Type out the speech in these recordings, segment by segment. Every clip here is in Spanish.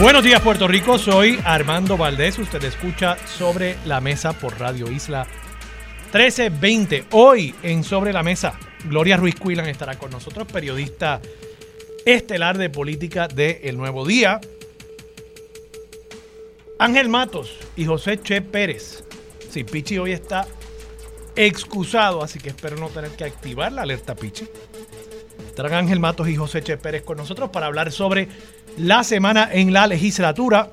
Buenos días Puerto Rico, soy Armando Valdés, usted escucha Sobre la Mesa por Radio Isla 1320. Hoy en Sobre la Mesa, Gloria Ruiz Cuilan estará con nosotros, periodista estelar de política de El Nuevo Día. Ángel Matos y José Che Pérez. Sí, Pichi hoy está excusado, así que espero no tener que activar la alerta Pichi. Estarán Ángel Matos y José Che Pérez con nosotros para hablar sobre la semana en la legislatura.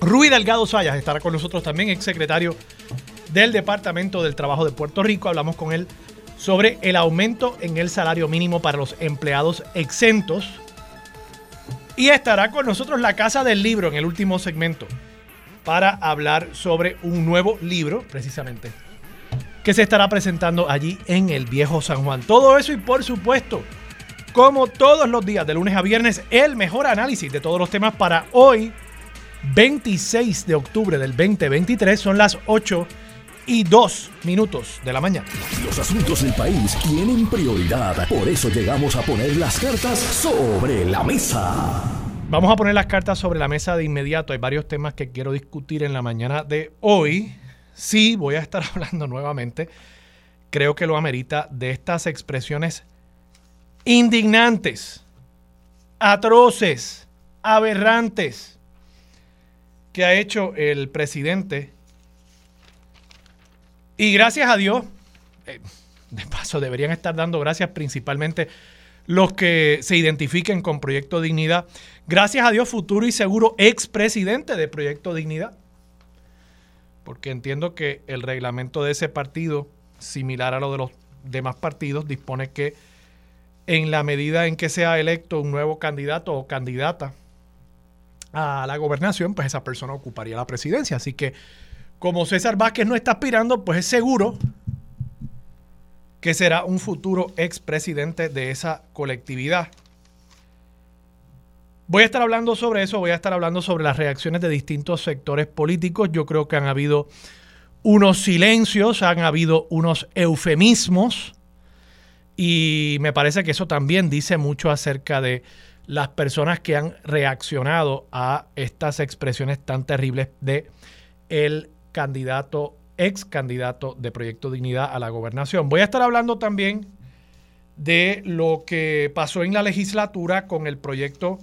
Rui Delgado Sayas estará con nosotros también, ex secretario del Departamento del Trabajo de Puerto Rico. Hablamos con él sobre el aumento en el salario mínimo para los empleados exentos. Y estará con nosotros la Casa del Libro en el último segmento para hablar sobre un nuevo libro, precisamente, que se estará presentando allí en el Viejo San Juan. Todo eso y por supuesto como todos los días, de lunes a viernes, el mejor análisis de todos los temas para hoy, 26 de octubre del 2023. Son las 8 y 2 minutos de la mañana. Los asuntos del país tienen prioridad. Por eso llegamos a poner las cartas sobre la mesa. Vamos a poner las cartas sobre la mesa de inmediato. Hay varios temas que quiero discutir en la mañana de hoy. Sí, voy a estar hablando nuevamente. Creo que lo amerita de estas expresiones indignantes, atroces, aberrantes que ha hecho el presidente. Y gracias a Dios, eh, de paso deberían estar dando gracias principalmente los que se identifiquen con Proyecto Dignidad. Gracias a Dios, futuro y seguro expresidente de Proyecto Dignidad. Porque entiendo que el reglamento de ese partido, similar a lo de los demás partidos, dispone que en la medida en que sea electo un nuevo candidato o candidata a la gobernación, pues esa persona ocuparía la presidencia. Así que como César Vázquez no está aspirando, pues es seguro que será un futuro expresidente de esa colectividad. Voy a estar hablando sobre eso, voy a estar hablando sobre las reacciones de distintos sectores políticos. Yo creo que han habido unos silencios, han habido unos eufemismos y me parece que eso también dice mucho acerca de las personas que han reaccionado a estas expresiones tan terribles de el candidato, ex candidato de Proyecto Dignidad a la gobernación. Voy a estar hablando también de lo que pasó en la legislatura con el proyecto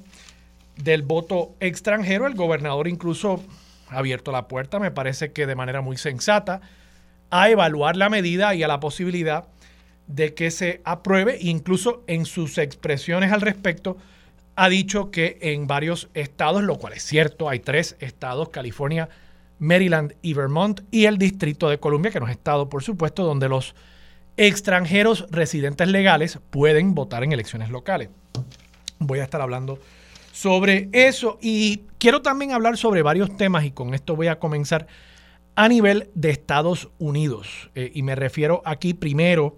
del voto extranjero. El gobernador incluso ha abierto la puerta, me parece que de manera muy sensata, a evaluar la medida y a la posibilidad de que se apruebe, incluso en sus expresiones al respecto, ha dicho que en varios estados, lo cual es cierto, hay tres estados, California, Maryland y Vermont, y el Distrito de Columbia, que no es estado, por supuesto, donde los extranjeros residentes legales pueden votar en elecciones locales. Voy a estar hablando sobre eso y quiero también hablar sobre varios temas y con esto voy a comenzar a nivel de Estados Unidos. Eh, y me refiero aquí primero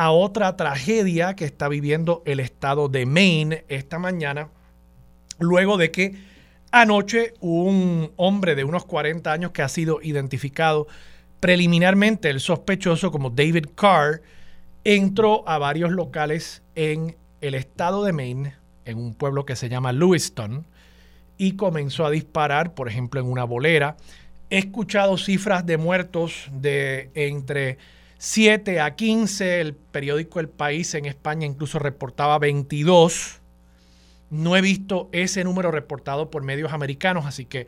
a otra tragedia que está viviendo el estado de Maine esta mañana, luego de que anoche un hombre de unos 40 años que ha sido identificado preliminarmente, el sospechoso como David Carr, entró a varios locales en el estado de Maine, en un pueblo que se llama Lewiston, y comenzó a disparar, por ejemplo, en una bolera. He escuchado cifras de muertos de entre 7 a 15. El periódico El País en España incluso reportaba 22. No he visto ese número reportado por medios americanos, así que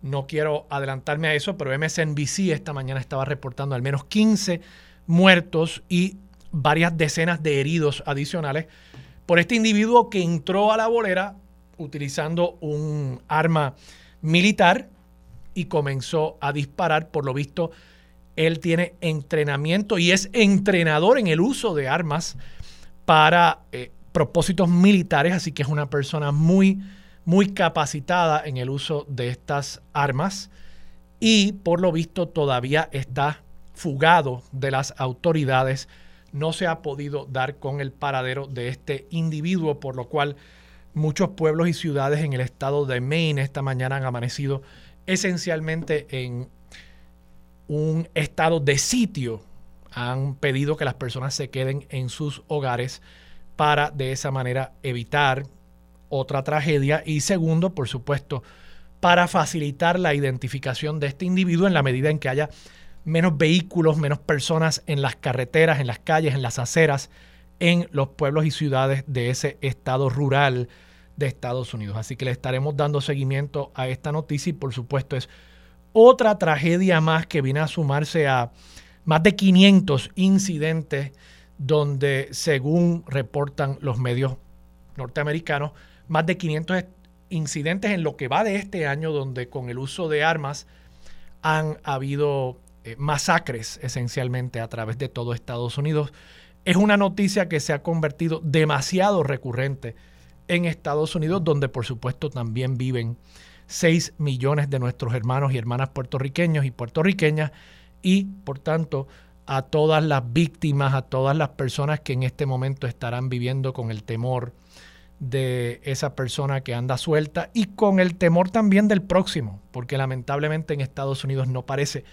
no quiero adelantarme a eso, pero MSNBC esta mañana estaba reportando al menos 15 muertos y varias decenas de heridos adicionales por este individuo que entró a la bolera utilizando un arma militar y comenzó a disparar, por lo visto, él tiene entrenamiento y es entrenador en el uso de armas para eh, propósitos militares, así que es una persona muy, muy capacitada en el uso de estas armas y por lo visto todavía está fugado de las autoridades. No se ha podido dar con el paradero de este individuo, por lo cual muchos pueblos y ciudades en el estado de Maine esta mañana han amanecido esencialmente en un estado de sitio. Han pedido que las personas se queden en sus hogares para de esa manera evitar otra tragedia. Y segundo, por supuesto, para facilitar la identificación de este individuo en la medida en que haya menos vehículos, menos personas en las carreteras, en las calles, en las aceras, en los pueblos y ciudades de ese estado rural de Estados Unidos. Así que le estaremos dando seguimiento a esta noticia y por supuesto es otra tragedia más que viene a sumarse a más de 500 incidentes donde según reportan los medios norteamericanos, más de 500 incidentes en lo que va de este año donde con el uso de armas han habido eh, masacres esencialmente a través de todo Estados Unidos. Es una noticia que se ha convertido demasiado recurrente en Estados Unidos, donde por supuesto también viven 6 millones de nuestros hermanos y hermanas puertorriqueños y puertorriqueñas y por tanto a todas las víctimas, a todas las personas que en este momento estarán viviendo con el temor de esa persona que anda suelta y con el temor también del próximo, porque lamentablemente en Estados Unidos no parece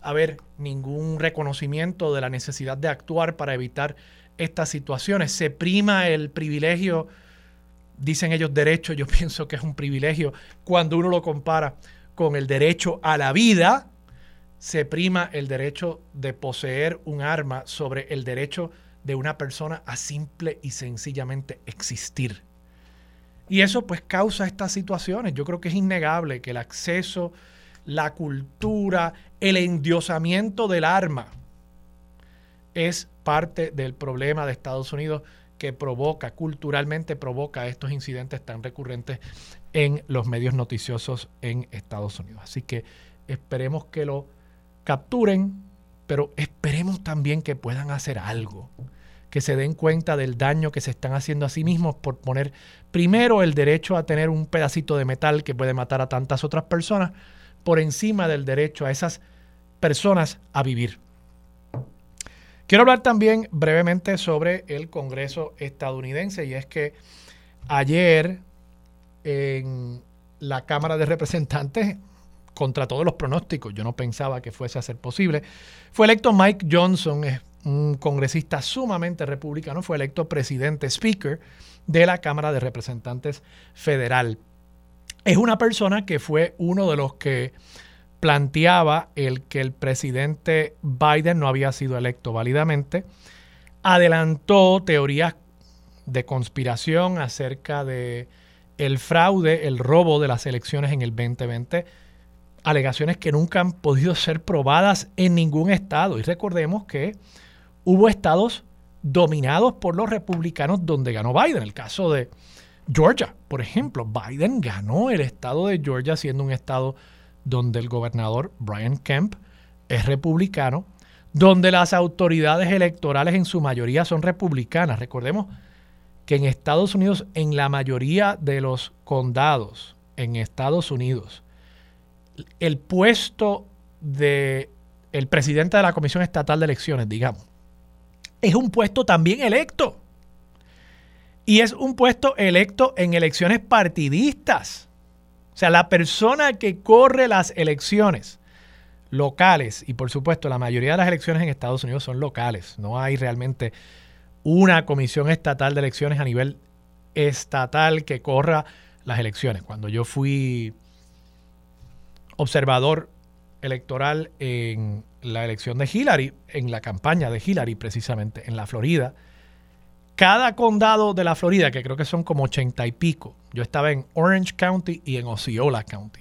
haber ningún reconocimiento de la necesidad de actuar para evitar estas situaciones. Se prima el privilegio, dicen ellos derecho, yo pienso que es un privilegio cuando uno lo compara con el derecho a la vida, se prima el derecho de poseer un arma sobre el derecho de una persona a simple y sencillamente existir. Y eso pues causa estas situaciones. Yo creo que es innegable que el acceso, la cultura, el endiosamiento del arma es parte del problema de Estados Unidos que provoca, culturalmente provoca estos incidentes tan recurrentes en los medios noticiosos en Estados Unidos. Así que esperemos que lo capturen, pero esperemos también que puedan hacer algo, que se den cuenta del daño que se están haciendo a sí mismos por poner primero el derecho a tener un pedacito de metal que puede matar a tantas otras personas por encima del derecho a esas personas a vivir. Quiero hablar también brevemente sobre el Congreso estadounidense y es que ayer en la Cámara de Representantes contra todos los pronósticos, yo no pensaba que fuese a ser posible. Fue electo Mike Johnson, un congresista sumamente republicano, fue electo presidente, speaker de la Cámara de Representantes Federal. Es una persona que fue uno de los que planteaba el que el presidente Biden no había sido electo válidamente, adelantó teorías de conspiración acerca de el fraude, el robo de las elecciones en el 2020 alegaciones que nunca han podido ser probadas en ningún estado. Y recordemos que hubo estados dominados por los republicanos donde ganó Biden. El caso de Georgia, por ejemplo. Biden ganó el estado de Georgia siendo un estado donde el gobernador Brian Kemp es republicano, donde las autoridades electorales en su mayoría son republicanas. Recordemos que en Estados Unidos, en la mayoría de los condados en Estados Unidos, el puesto de el presidente de la Comisión Estatal de Elecciones, digamos, es un puesto también electo. Y es un puesto electo en elecciones partidistas. O sea, la persona que corre las elecciones locales, y por supuesto la mayoría de las elecciones en Estados Unidos son locales, no hay realmente una comisión estatal de elecciones a nivel estatal que corra las elecciones. Cuando yo fui observador electoral en la elección de Hillary, en la campaña de Hillary precisamente, en la Florida. Cada condado de la Florida, que creo que son como ochenta y pico, yo estaba en Orange County y en Osceola County.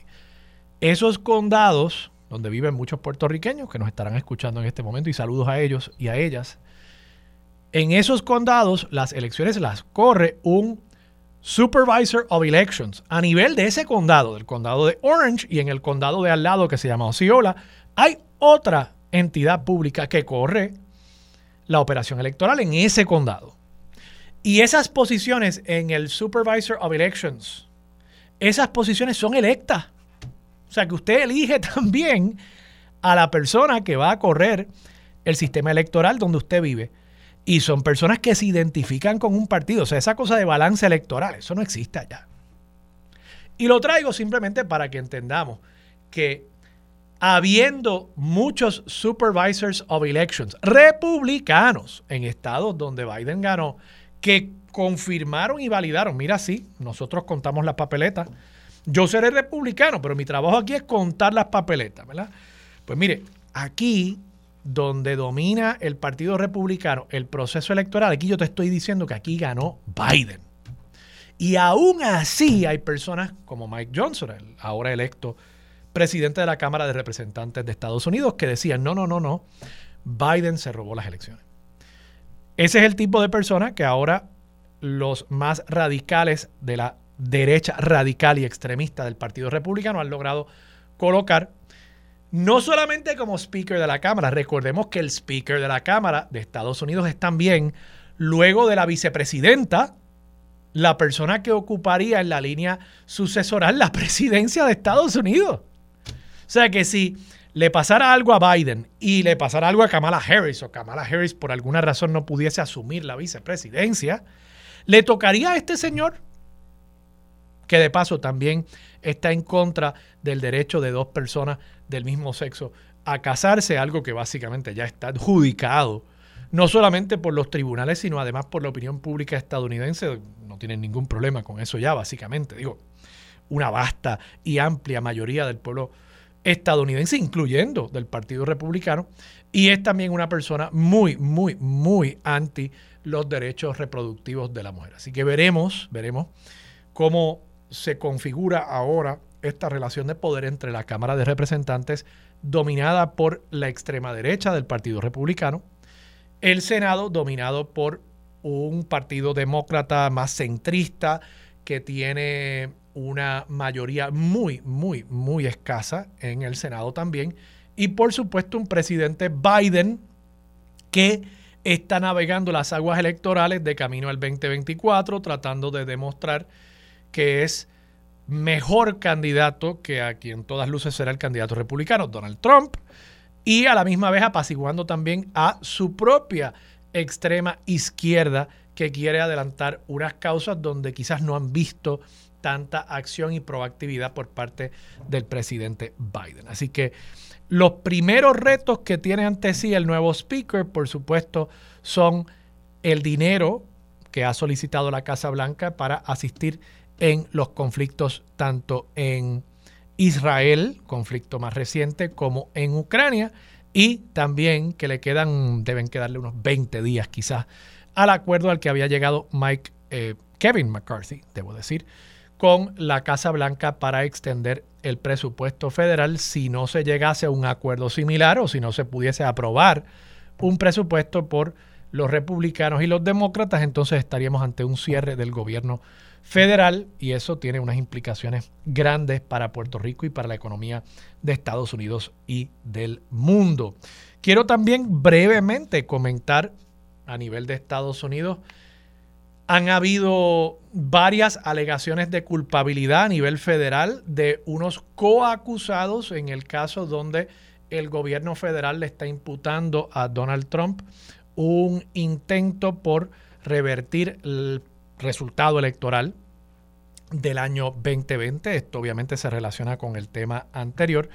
Esos condados, donde viven muchos puertorriqueños que nos estarán escuchando en este momento, y saludos a ellos y a ellas, en esos condados las elecciones las corre un Supervisor of Elections a nivel de ese condado, del condado de Orange y en el condado de al lado que se llama Osceola, hay otra entidad pública que corre la operación electoral en ese condado. Y esas posiciones en el Supervisor of Elections esas posiciones son electas. O sea que usted elige también a la persona que va a correr el sistema electoral donde usted vive. Y son personas que se identifican con un partido. O sea, esa cosa de balance electoral, eso no existe allá. Y lo traigo simplemente para que entendamos que habiendo muchos supervisors of elections republicanos en estados donde Biden ganó, que confirmaron y validaron, mira, sí, nosotros contamos las papeletas, yo seré republicano, pero mi trabajo aquí es contar las papeletas, ¿verdad? Pues mire, aquí donde domina el Partido Republicano el proceso electoral, aquí yo te estoy diciendo que aquí ganó Biden. Y aún así hay personas como Mike Johnson, ahora electo presidente de la Cámara de Representantes de Estados Unidos, que decían, no, no, no, no, Biden se robó las elecciones. Ese es el tipo de persona que ahora los más radicales de la derecha radical y extremista del Partido Republicano han logrado colocar no solamente como speaker de la Cámara, recordemos que el speaker de la Cámara de Estados Unidos es también, luego de la vicepresidenta, la persona que ocuparía en la línea sucesoral la presidencia de Estados Unidos. O sea que si le pasara algo a Biden y le pasara algo a Kamala Harris o Kamala Harris por alguna razón no pudiese asumir la vicepresidencia, le tocaría a este señor, que de paso también está en contra del derecho de dos personas del mismo sexo a casarse, algo que básicamente ya está adjudicado, no solamente por los tribunales, sino además por la opinión pública estadounidense. No tienen ningún problema con eso ya, básicamente. Digo, una vasta y amplia mayoría del pueblo estadounidense, incluyendo del Partido Republicano, y es también una persona muy, muy, muy anti los derechos reproductivos de la mujer. Así que veremos, veremos cómo se configura ahora esta relación de poder entre la Cámara de Representantes dominada por la extrema derecha del Partido Republicano, el Senado dominado por un partido demócrata más centrista que tiene una mayoría muy, muy, muy escasa en el Senado también. Y por supuesto un presidente Biden que está navegando las aguas electorales de camino al 2024, tratando de demostrar que es mejor candidato que a quien todas luces será el candidato republicano, Donald Trump, y a la misma vez apaciguando también a su propia extrema izquierda que quiere adelantar unas causas donde quizás no han visto tanta acción y proactividad por parte del presidente Biden. Así que los primeros retos que tiene ante sí el nuevo speaker, por supuesto, son el dinero que ha solicitado la Casa Blanca para asistir en los conflictos tanto en Israel, conflicto más reciente, como en Ucrania, y también que le quedan, deben quedarle unos 20 días quizás al acuerdo al que había llegado Mike, eh, Kevin McCarthy, debo decir, con la Casa Blanca para extender el presupuesto federal si no se llegase a un acuerdo similar o si no se pudiese aprobar un presupuesto por los republicanos y los demócratas, entonces estaríamos ante un cierre del gobierno federal y eso tiene unas implicaciones grandes para Puerto Rico y para la economía de Estados Unidos y del mundo. Quiero también brevemente comentar a nivel de Estados Unidos han habido varias alegaciones de culpabilidad a nivel federal de unos coacusados en el caso donde el gobierno federal le está imputando a Donald Trump un intento por revertir el resultado electoral del año 2020. Esto obviamente se relaciona con el tema anterior.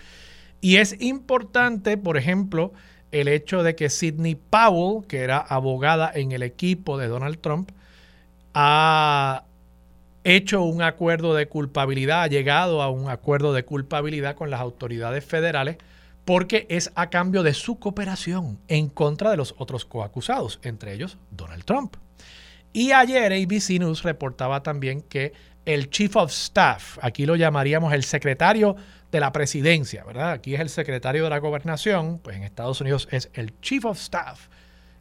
Y es importante, por ejemplo, el hecho de que Sidney Powell, que era abogada en el equipo de Donald Trump, ha hecho un acuerdo de culpabilidad, ha llegado a un acuerdo de culpabilidad con las autoridades federales porque es a cambio de su cooperación en contra de los otros coacusados, entre ellos Donald Trump. Y ayer ABC News reportaba también que el Chief of Staff, aquí lo llamaríamos el secretario de la presidencia, ¿verdad? Aquí es el secretario de la gobernación, pues en Estados Unidos es el Chief of Staff,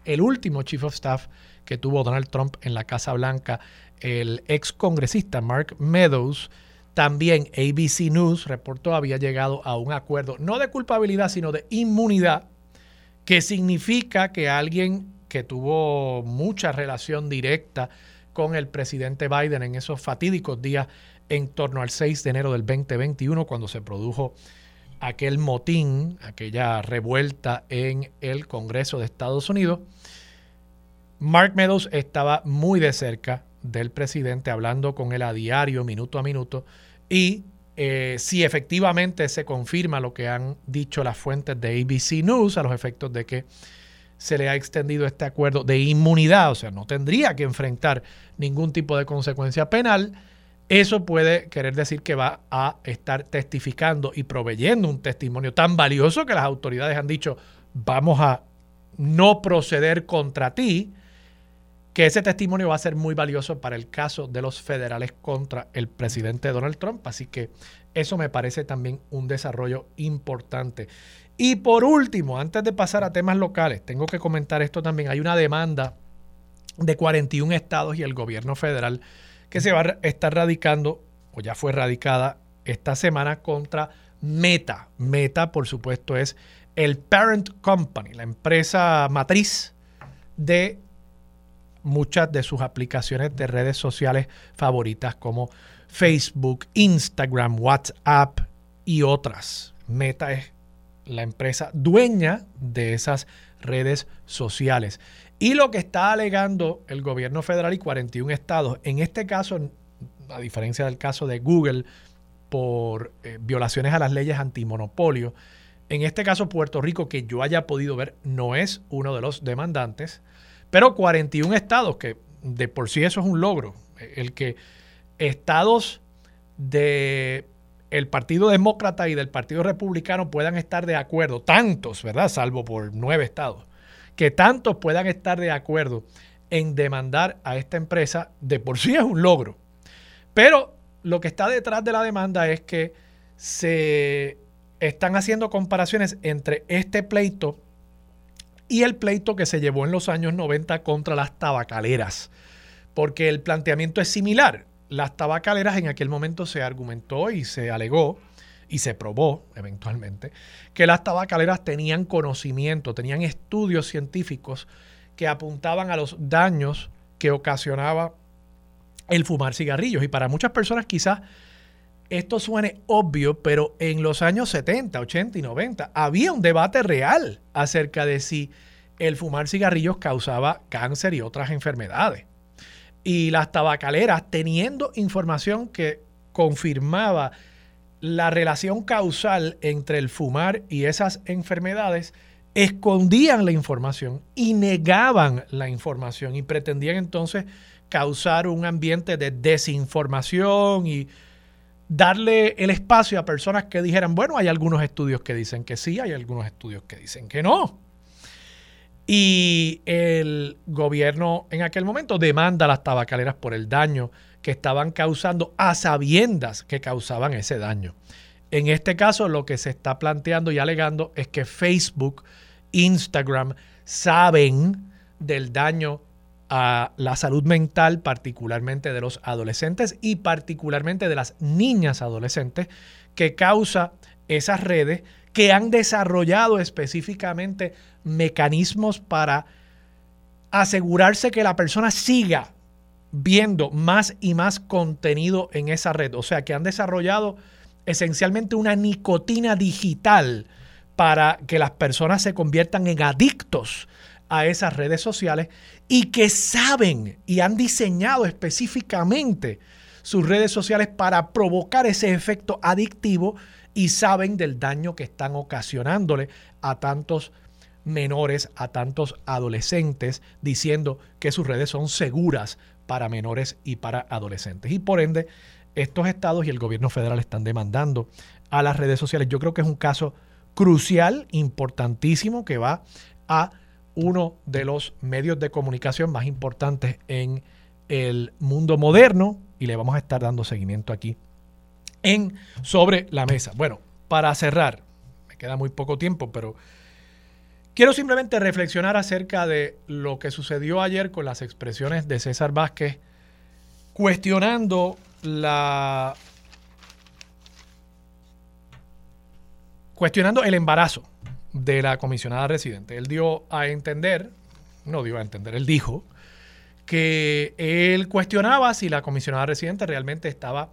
el último Chief of Staff que tuvo Donald Trump en la Casa Blanca, el ex congresista Mark Meadows, también ABC News reportó había llegado a un acuerdo, no de culpabilidad, sino de inmunidad, que significa que alguien que tuvo mucha relación directa con el presidente Biden en esos fatídicos días en torno al 6 de enero del 2021, cuando se produjo aquel motín, aquella revuelta en el Congreso de Estados Unidos. Mark Meadows estaba muy de cerca del presidente, hablando con él a diario, minuto a minuto, y eh, si efectivamente se confirma lo que han dicho las fuentes de ABC News a los efectos de que se le ha extendido este acuerdo de inmunidad, o sea, no tendría que enfrentar ningún tipo de consecuencia penal, eso puede querer decir que va a estar testificando y proveyendo un testimonio tan valioso que las autoridades han dicho, vamos a no proceder contra ti, que ese testimonio va a ser muy valioso para el caso de los federales contra el presidente Donald Trump. Así que eso me parece también un desarrollo importante. Y por último, antes de pasar a temas locales, tengo que comentar esto también. Hay una demanda de 41 estados y el gobierno federal que se va a estar radicando, o ya fue radicada esta semana contra Meta. Meta, por supuesto, es el parent company, la empresa matriz de muchas de sus aplicaciones de redes sociales favoritas como Facebook, Instagram, WhatsApp y otras. Meta es la empresa dueña de esas redes sociales. Y lo que está alegando el gobierno federal y 41 estados, en este caso, a diferencia del caso de Google, por eh, violaciones a las leyes antimonopolio, en este caso Puerto Rico, que yo haya podido ver, no es uno de los demandantes, pero 41 estados, que de por sí eso es un logro, el que estados de Partido Demócrata y del Partido Republicano puedan estar de acuerdo, tantos, ¿verdad? Salvo por nueve estados, que tantos puedan estar de acuerdo en demandar a esta empresa, de por sí es un logro. Pero lo que está detrás de la demanda es que se están haciendo comparaciones entre este pleito y el pleito que se llevó en los años 90 contra las tabacaleras, porque el planteamiento es similar. Las tabacaleras en aquel momento se argumentó y se alegó y se probó eventualmente que las tabacaleras tenían conocimiento, tenían estudios científicos que apuntaban a los daños que ocasionaba el fumar cigarrillos. Y para muchas personas quizás esto suene obvio, pero en los años 70, 80 y 90 había un debate real acerca de si el fumar cigarrillos causaba cáncer y otras enfermedades. Y las tabacaleras, teniendo información que confirmaba la relación causal entre el fumar y esas enfermedades, escondían la información y negaban la información y pretendían entonces causar un ambiente de desinformación y darle el espacio a personas que dijeran, bueno, hay algunos estudios que dicen que sí, hay algunos estudios que dicen que no. Y el gobierno en aquel momento demanda a las tabacaleras por el daño que estaban causando a sabiendas que causaban ese daño. En este caso, lo que se está planteando y alegando es que Facebook, Instagram saben del daño a la salud mental, particularmente de los adolescentes y particularmente de las niñas adolescentes, que causa esas redes que han desarrollado específicamente mecanismos para asegurarse que la persona siga viendo más y más contenido en esa red. O sea, que han desarrollado esencialmente una nicotina digital para que las personas se conviertan en adictos a esas redes sociales y que saben y han diseñado específicamente sus redes sociales para provocar ese efecto adictivo y saben del daño que están ocasionándole a tantos menores, a tantos adolescentes, diciendo que sus redes son seguras para menores y para adolescentes. Y por ende, estos estados y el gobierno federal están demandando a las redes sociales. Yo creo que es un caso crucial, importantísimo, que va a uno de los medios de comunicación más importantes en el mundo moderno y le vamos a estar dando seguimiento aquí en Sobre la Mesa. Bueno, para cerrar, me queda muy poco tiempo, pero quiero simplemente reflexionar acerca de lo que sucedió ayer con las expresiones de César Vázquez cuestionando la cuestionando el embarazo de la comisionada residente. Él dio a entender, no dio a entender, él dijo que él cuestionaba si la comisionada residente realmente estaba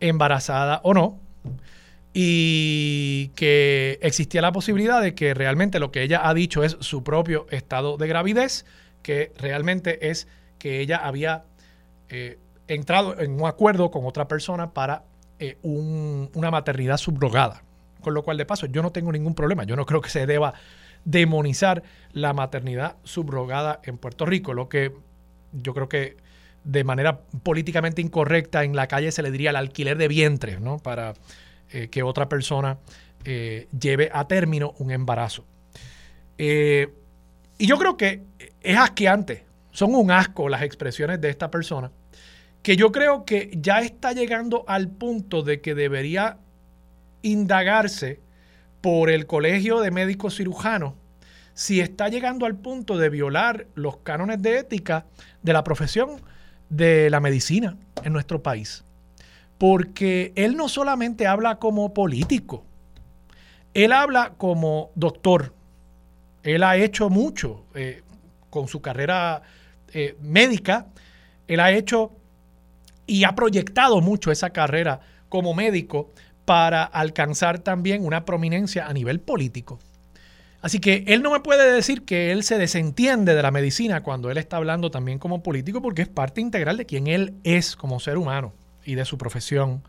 embarazada o no y que existía la posibilidad de que realmente lo que ella ha dicho es su propio estado de gravidez, que realmente es que ella había eh, entrado en un acuerdo con otra persona para eh, una maternidad subrogada. Con lo cual, de paso, yo no tengo ningún problema. Yo no creo que se deba demonizar la maternidad subrogada en Puerto Rico. Lo que yo creo que de manera políticamente incorrecta en la calle se le diría el alquiler de vientre, ¿no? Para eh, que otra persona eh, lleve a término un embarazo. Eh, y yo creo que es asqueante, son un asco las expresiones de esta persona, que yo creo que ya está llegando al punto de que debería indagarse por el Colegio de Médicos Cirujanos si está llegando al punto de violar los cánones de ética de la profesión de la medicina en nuestro país. Porque él no solamente habla como político, él habla como doctor. Él ha hecho mucho eh, con su carrera eh, médica, él ha hecho y ha proyectado mucho esa carrera como médico para alcanzar también una prominencia a nivel político. Así que él no me puede decir que él se desentiende de la medicina cuando él está hablando también como político, porque es parte integral de quien él es como ser humano y de su profesión.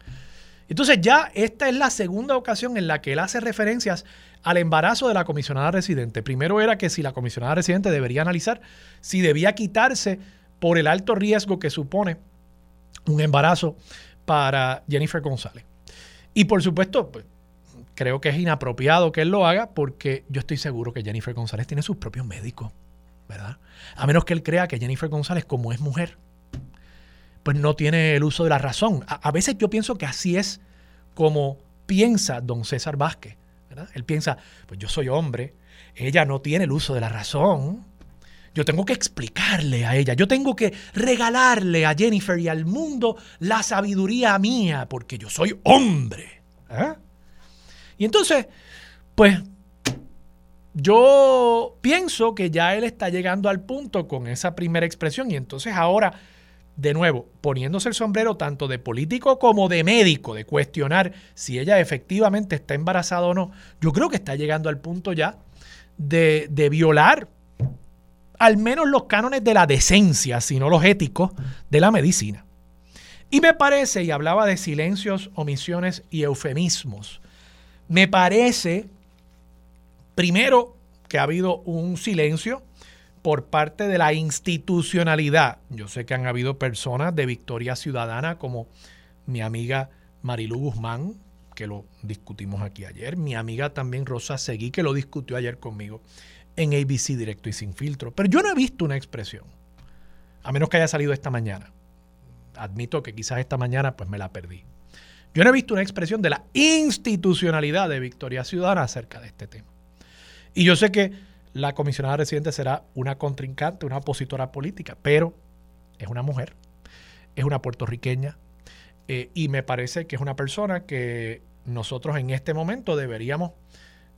Entonces ya esta es la segunda ocasión en la que él hace referencias al embarazo de la comisionada residente. Primero era que si la comisionada residente debería analizar si debía quitarse por el alto riesgo que supone un embarazo para Jennifer González. Y por supuesto, pues, creo que es inapropiado que él lo haga porque yo estoy seguro que Jennifer González tiene sus propios médicos, ¿verdad? A menos que él crea que Jennifer González, como es mujer, pues no tiene el uso de la razón. A, veces yo pienso que así es como piensa don César Vázquez, ¿verdad? Él piensa, pues yo soy hombre, ella no tiene el uso de la razón. Yo tengo que explicarle a ella, yo tengo que regalarle a Jennifer y al mundo la sabiduría mía, porque yo soy hombre. ¿eh? Y entonces, pues yo pienso que ya él está llegando al punto con esa primera expresión y entonces ahora, de nuevo, poniéndose el sombrero tanto de político como de médico, de cuestionar si ella efectivamente está embarazada o no, yo creo que está llegando al punto ya de, de violar al menos los cánones de la decencia, sino los éticos de la medicina. Y me parece, y hablaba de silencios, omisiones y eufemismos, me parece, primero, que ha habido un silencio por parte de la institucionalidad. Yo sé que han habido personas de Victoria Ciudadana como mi amiga Marilu Guzmán, que lo discutimos aquí ayer, mi amiga también Rosa Seguí, que lo discutió ayer conmigo en ABC Directo y Sin Filtro. Pero yo no he visto una expresión, a menos que haya salido esta mañana. Admito que quizás esta mañana pues me la perdí. Yo no he visto una expresión de la institucionalidad de Victoria Ciudadana acerca de este tema. Y yo sé que la comisionada residente será una contrincante, una opositora política, pero es una mujer, es una puertorriqueña, eh, y me parece que es una persona que nosotros en este momento deberíamos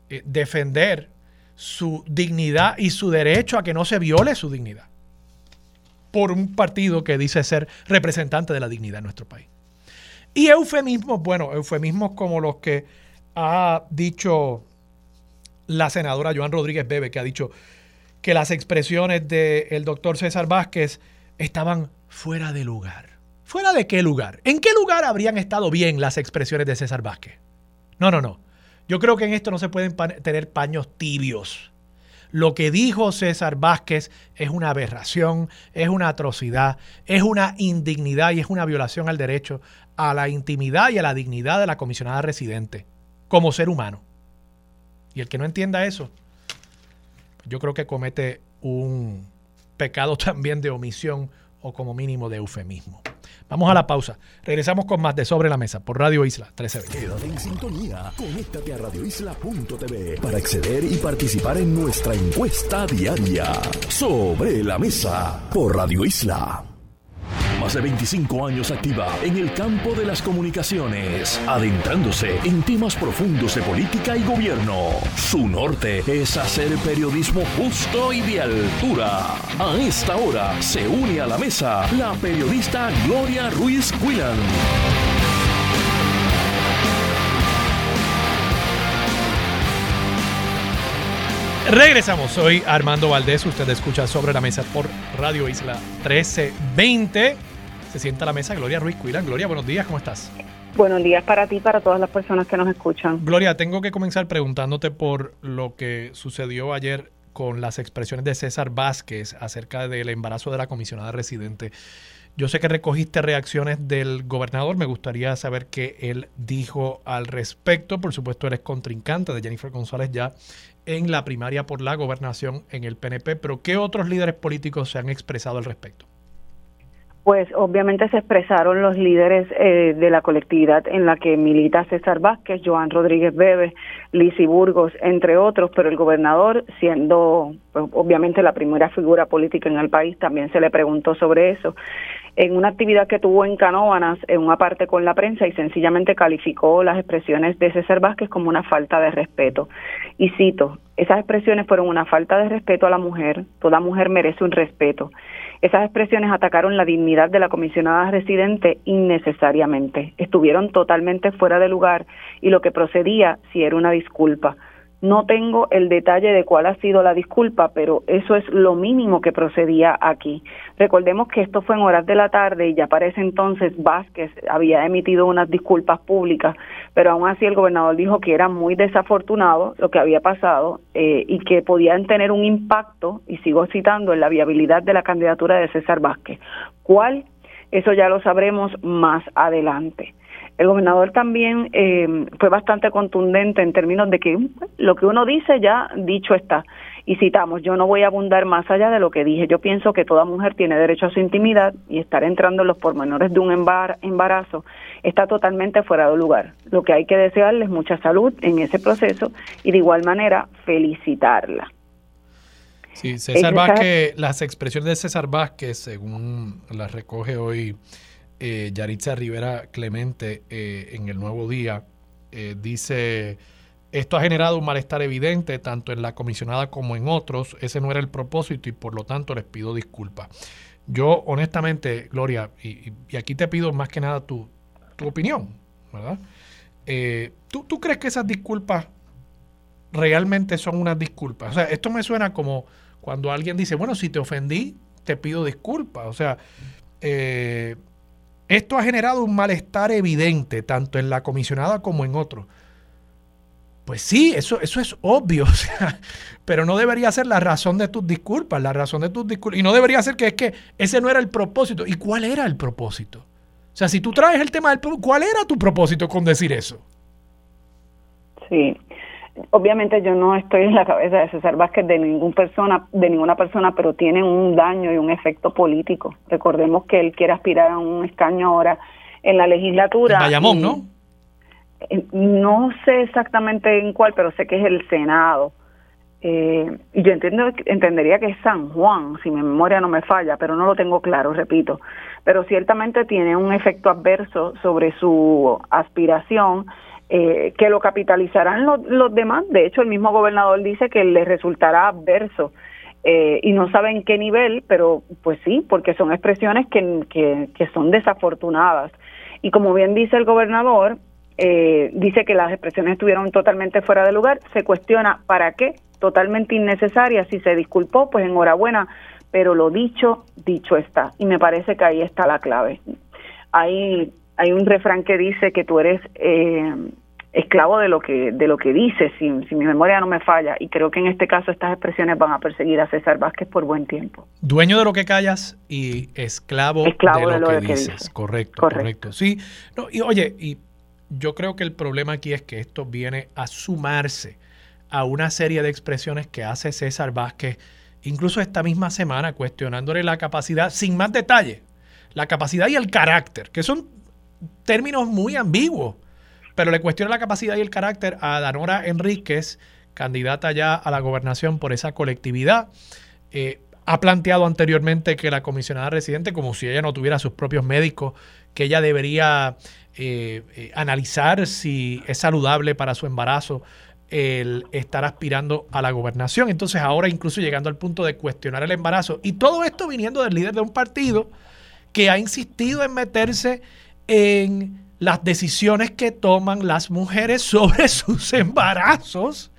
eh, defender su dignidad y su derecho a que no se viole su dignidad por un partido que dice ser representante de la dignidad en nuestro país. Y eufemismos, bueno, eufemismos como los que ha dicho la senadora Joan Rodríguez Bebe, que ha dicho que las expresiones del doctor César Vázquez estaban fuera de lugar. ¿Fuera de qué lugar? ¿En qué lugar habrían estado bien las expresiones de César Vázquez? No, no, no. Yo creo que en esto no se pueden tener paños tibios. Lo que dijo César Vázquez es una aberración, es una atrocidad, es una indignidad y es una violación al derecho a la intimidad y a la dignidad de la comisionada residente como ser humano. Y el que no entienda eso, yo creo que comete un pecado también de omisión o como mínimo de eufemismo. Vamos a la pausa. Regresamos con más de Sobre la Mesa por Radio Isla 1320. Quédate en sintonía. Conéctate a radioisla.tv para acceder y participar en nuestra encuesta diaria. Sobre la Mesa por Radio Isla. Más de 25 años activa en el campo de las comunicaciones, adentrándose en temas profundos de política y gobierno. Su norte es hacer periodismo justo y de altura. A esta hora se une a la mesa la periodista Gloria Ruiz Quillan. Regresamos, soy Armando Valdés, usted escucha sobre la mesa por Radio Isla 1320. Se sienta a la mesa Gloria Ruiz Cuilan. Gloria, buenos días, ¿cómo estás? Buenos días para ti y para todas las personas que nos escuchan. Gloria, tengo que comenzar preguntándote por lo que sucedió ayer con las expresiones de César Vázquez acerca del embarazo de la comisionada residente. Yo sé que recogiste reacciones del gobernador, me gustaría saber qué él dijo al respecto. Por supuesto, eres contrincante de Jennifer González ya en la primaria por la gobernación en el PNP, pero ¿qué otros líderes políticos se han expresado al respecto? Pues obviamente se expresaron los líderes eh, de la colectividad en la que milita César Vázquez, Joan Rodríguez Bebe, Lisi Burgos, entre otros, pero el gobernador, siendo pues, obviamente la primera figura política en el país, también se le preguntó sobre eso en una actividad que tuvo en Canóvanas, en una parte con la prensa, y sencillamente calificó las expresiones de César Vázquez como una falta de respeto. Y cito, esas expresiones fueron una falta de respeto a la mujer, toda mujer merece un respeto. Esas expresiones atacaron la dignidad de la comisionada residente innecesariamente, estuvieron totalmente fuera de lugar y lo que procedía si era una disculpa. No tengo el detalle de cuál ha sido la disculpa, pero eso es lo mínimo que procedía aquí. Recordemos que esto fue en horas de la tarde y ya para ese entonces Vázquez había emitido unas disculpas públicas, pero aún así el gobernador dijo que era muy desafortunado lo que había pasado eh, y que podían tener un impacto, y sigo citando, en la viabilidad de la candidatura de César Vázquez. ¿Cuál? Eso ya lo sabremos más adelante. El gobernador también eh, fue bastante contundente en términos de que lo que uno dice ya dicho está. Y citamos, yo no voy a abundar más allá de lo que dije. Yo pienso que toda mujer tiene derecho a su intimidad y estar entrando en los pormenores de un embarazo está totalmente fuera de lugar. Lo que hay que desearle es mucha salud en ese proceso y de igual manera felicitarla. Sí, César Vázquez, las expresiones de César Vázquez, según las recoge hoy eh, Yaritza Rivera Clemente eh, en el Nuevo Día eh, dice, esto ha generado un malestar evidente tanto en la comisionada como en otros, ese no era el propósito y por lo tanto les pido disculpas. Yo honestamente, Gloria, y, aquí te pido más que nada tu, opinión, ¿verdad? ¿tú, ¿Tú crees que esas disculpas realmente son unas disculpas? O sea, esto me suena como cuando alguien dice, bueno, si te ofendí, te pido disculpas. O sea, eh, esto ha generado un malestar evidente, tanto en la comisionada como en otros. Pues sí, eso, eso es obvio, pero no debería ser la razón de tus disculpas, la razón de tus disculpas. Y no debería ser que es que ese no era el propósito. ¿Y cuál era el propósito? O sea, si tú traes el tema del ¿cuál era tu propósito con decir eso? Sí, obviamente yo no estoy en la cabeza de César Vázquez de ninguna persona, de ninguna persona, pero tiene un daño y un efecto político. Recordemos que él quiere aspirar a un escaño ahora en la legislatura. Bayamón, ¿no? No sé exactamente en cuál, pero sé que es el Senado. Eh, y yo entiendo, entendería que es San Juan, si mi memoria no me falla, pero no lo tengo claro, repito. Pero ciertamente tiene un efecto adverso sobre su aspiración eh, que lo capitalizarán los, los demás. De hecho, el mismo gobernador dice que le resultará adverso eh, y no sabe en qué nivel, pero pues sí, porque son expresiones que, que, son desafortunadas. Y como bien dice el gobernador, eh, dice que las expresiones estuvieron totalmente fuera de lugar, se cuestiona para qué, totalmente innecesaria, si se disculpó, pues enhorabuena, pero lo dicho, dicho está, y me parece que ahí está la clave. Hay hay un refrán que dice que tú eres eh, esclavo de lo que de lo que dices, si, si, mi memoria no me falla, y creo que en este caso estas expresiones van a perseguir a César Vázquez por buen tiempo. Dueño de lo que callas y esclavo, de, lo, que, dices. Correcto, correcto, Sí, no, y oye, y yo creo que el problema aquí es que esto viene a sumarse a una serie de expresiones que hace César Vázquez, incluso esta misma semana, cuestionándole la capacidad, sin más detalle, la capacidad y el carácter, que son términos muy ambiguos, pero le cuestiona la capacidad y el carácter a Danora Enríquez, candidata ya a la gobernación por esa colectividad. Eh, ha planteado anteriormente que la comisionada residente, como si ella no tuviera sus propios médicos, que ella debería eh, eh, analizar si es saludable para su embarazo el estar aspirando a la gobernación. Entonces ahora incluso llegando al punto de cuestionar el embarazo. Y todo esto viniendo del líder de un partido que ha insistido en meterse en las decisiones que toman las mujeres sobre sus embarazos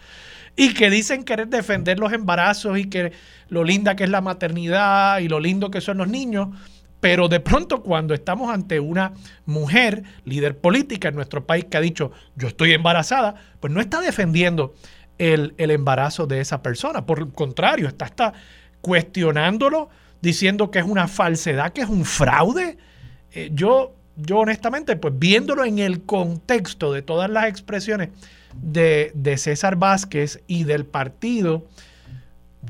y que dicen querer defender los embarazos y que lo linda que es la maternidad y lo lindo que son los niños, pero de pronto cuando estamos ante una mujer, líder política en nuestro país, que ha dicho yo estoy embarazada, pues no está defendiendo el, embarazo de esa persona. Por el contrario, está, está cuestionándolo, diciendo que es una falsedad, que es un fraude. Eh, yo, yo honestamente, pues viéndolo en el contexto de todas las expresiones de, de César Vázquez y del partido,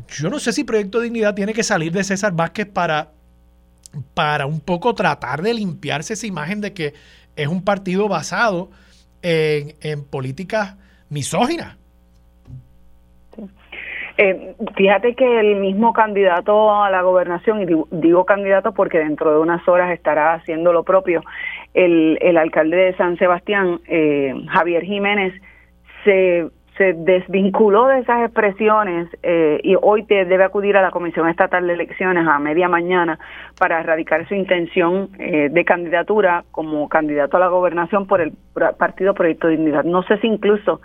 yo no sé si Proyecto Dignidad tiene que salir de César Vázquez para, para un poco tratar de limpiarse esa imagen de que es un partido basado en, políticas misóginas. Eh, fíjate que el mismo candidato a la gobernación, y digo, candidato porque dentro de unas horas estará haciendo lo propio, el, el alcalde de San Sebastián, eh, Javier Jiménez, se se desvinculó de esas expresiones eh, y hoy te debe acudir a la Comisión Estatal de Elecciones a media mañana para erradicar su intención eh, de candidatura como candidato a la gobernación por el Partido Proyecto de Dignidad. No sé si incluso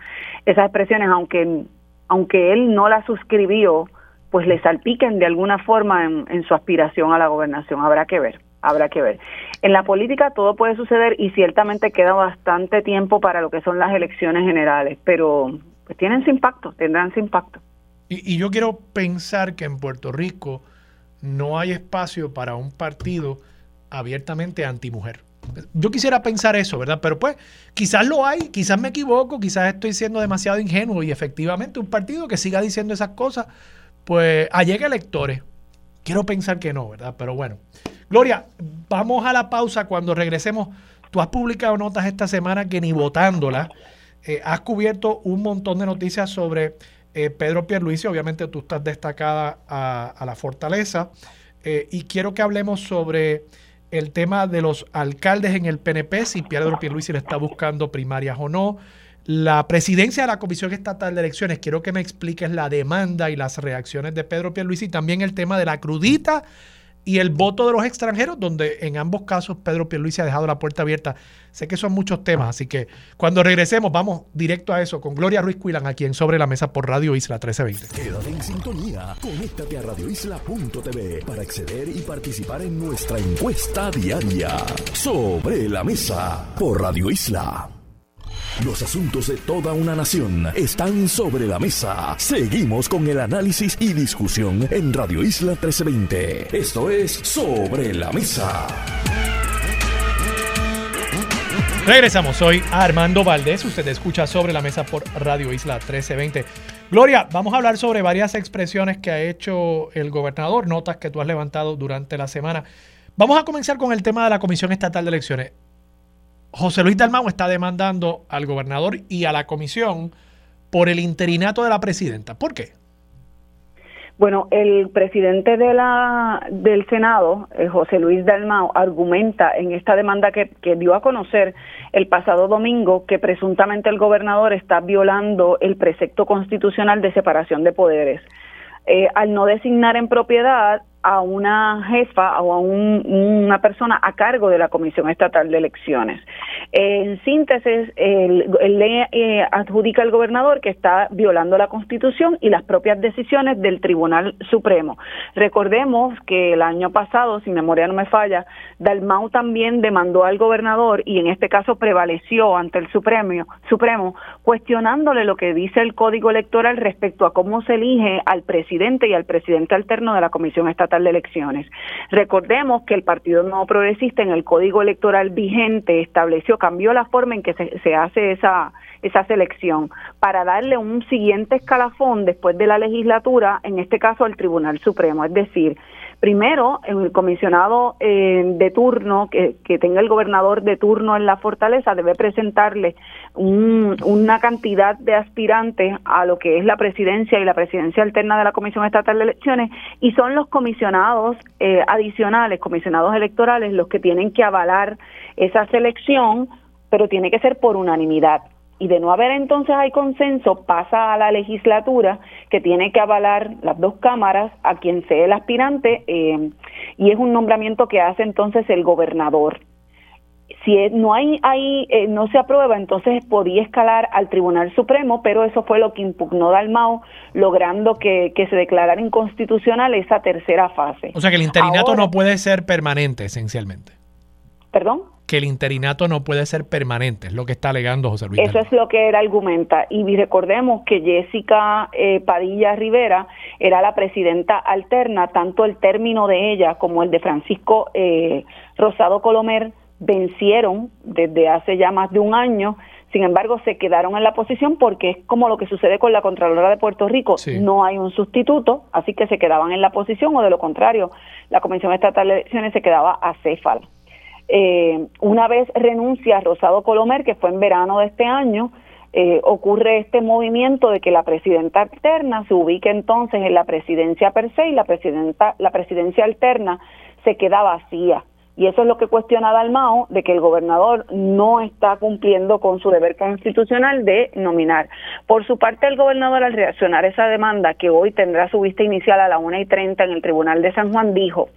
esas expresiones, aunque, aunque él no las suscribió, pues le salpiquen de alguna forma en, su aspiración a la gobernación. Habrá que ver habrá que ver. En la política todo puede suceder y ciertamente queda bastante tiempo para lo que son las elecciones generales, pero pues tienen su impacto, tendrán su impacto. Y, yo quiero pensar que en Puerto Rico no hay espacio para un partido abiertamente antimujer. Yo quisiera pensar eso, ¿verdad? Pero pues quizás lo hay, quizás me equivoco, quizás estoy siendo demasiado ingenuo y efectivamente un partido que siga diciendo esas cosas, pues allega electores. Quiero pensar que no, ¿verdad? Pero bueno. Gloria, vamos a la pausa cuando regresemos. Tú has publicado notas esta semana que ni votándolas eh, has cubierto un montón de noticias sobre eh, Pedro Pierluisi. Obviamente tú estás destacada a, la fortaleza. Eh, y quiero que hablemos sobre el tema de los alcaldes en el PNP, si Pedro Pierluisi le está buscando primarias o no. La presidencia de la Comisión Estatal de Elecciones, quiero que me expliques la demanda y las reacciones de Pedro Pierluisi. Y también el tema de la crudita y el voto de los extranjeros, donde en ambos casos Pedro Pierluisi ha dejado la puerta abierta. Sé que son muchos temas, así que cuando regresemos vamos directo a eso con Gloria Ruiz Cuilan aquí en Sobre la Mesa por Radio Isla 1320. Quédate en sintonía, conéctate a radioisla.tv para acceder y participar en nuestra encuesta diaria. Sobre la Mesa por Radio Isla. Los asuntos de toda una nación están sobre la mesa. Seguimos con el análisis y discusión en Radio Isla 1320. Esto es Sobre la Mesa. Regresamos, soy Armando Valdés, usted escucha sobre la mesa por Radio Isla 1320. Gloria, vamos a hablar sobre varias expresiones que ha hecho el gobernador, notas que tú has levantado durante la semana. Vamos a comenzar con el tema de la Comisión Estatal de Elecciones. José Luis Dalmau está demandando al gobernador y a la comisión por el interinato de la presidenta. ¿Por qué? Bueno, el presidente de la, del Senado, eh, José Luis Dalmau, argumenta en esta demanda que, que dio a conocer el pasado domingo que presuntamente el gobernador está violando el precepto constitucional de separación de poderes. Eh, al no designar en propiedad a una jefa o a una persona a cargo de la Comisión Estatal de Elecciones. En síntesis, él, le eh, adjudica al gobernador que está violando la Constitución y las propias decisiones del Tribunal Supremo. Recordemos que el año pasado, si memoria no me falla, Dalmau también demandó al gobernador y en este caso prevaleció ante el Supremo, Supremo cuestionándole lo que dice el Código Electoral respecto a cómo se elige al presidente y al presidente alterno de la Comisión Estatal de Elecciones. Recordemos que el Partido Nuevo Progresista en el Código Electoral vigente estableció, cambió la forma en que se, hace esa, esa selección para darle un siguiente escalafón después de la legislatura, en este caso al Tribunal Supremo. Es decir, Primero, el comisionado eh, de turno, que, tenga el gobernador de turno en la fortaleza, debe presentarle una cantidad de aspirantes a lo que es la presidencia y la presidencia alterna de la Comisión Estatal de Elecciones, y son los comisionados eh, adicionales, comisionados electorales, los que tienen que avalar esa selección, pero tiene que ser por unanimidad y de no haber entonces hay consenso, pasa a la legislatura que tiene que avalar las dos cámaras a quien sea el aspirante eh, y es un nombramiento que hace entonces el gobernador. Si no hay ahí eh, no se aprueba, entonces podía escalar al Tribunal Supremo, pero eso fue lo que impugnó Dalmao, logrando que, se declarara inconstitucional esa tercera fase. O sea que el interinato no puede ser permanente, esencialmente. ¿Perdón? Que el interinato no puede ser permanente, es lo que está alegando José Luis. Eso es lo que él argumenta. Y recordemos que Jessica eh, Padilla Rivera era la presidenta alterna, tanto el término de ella como el de Francisco eh, Rosado Colomer vencieron desde hace ya más de un año. Sin embargo, se quedaron en la posición porque es como lo que sucede con la Contralora de Puerto Rico. No hay un sustituto, así que se quedaban en la posición o de lo contrario, la Comisión Estatal de Elecciones se quedaba acéfala. Eh, una vez renuncia Rosado Colomer, que fue en verano de este año, eh, ocurre este movimiento de que la presidenta alterna se ubique entonces en la presidencia per se y la presidenta la presidencia alterna se queda vacía y eso es lo que cuestiona Dalmao, de que el gobernador no está cumpliendo con su deber constitucional de nominar. Por su parte, el gobernador, al reaccionar a esa demanda, que hoy tendrá su vista inicial a las una y treinta en el Tribunal de San Juan, dijo,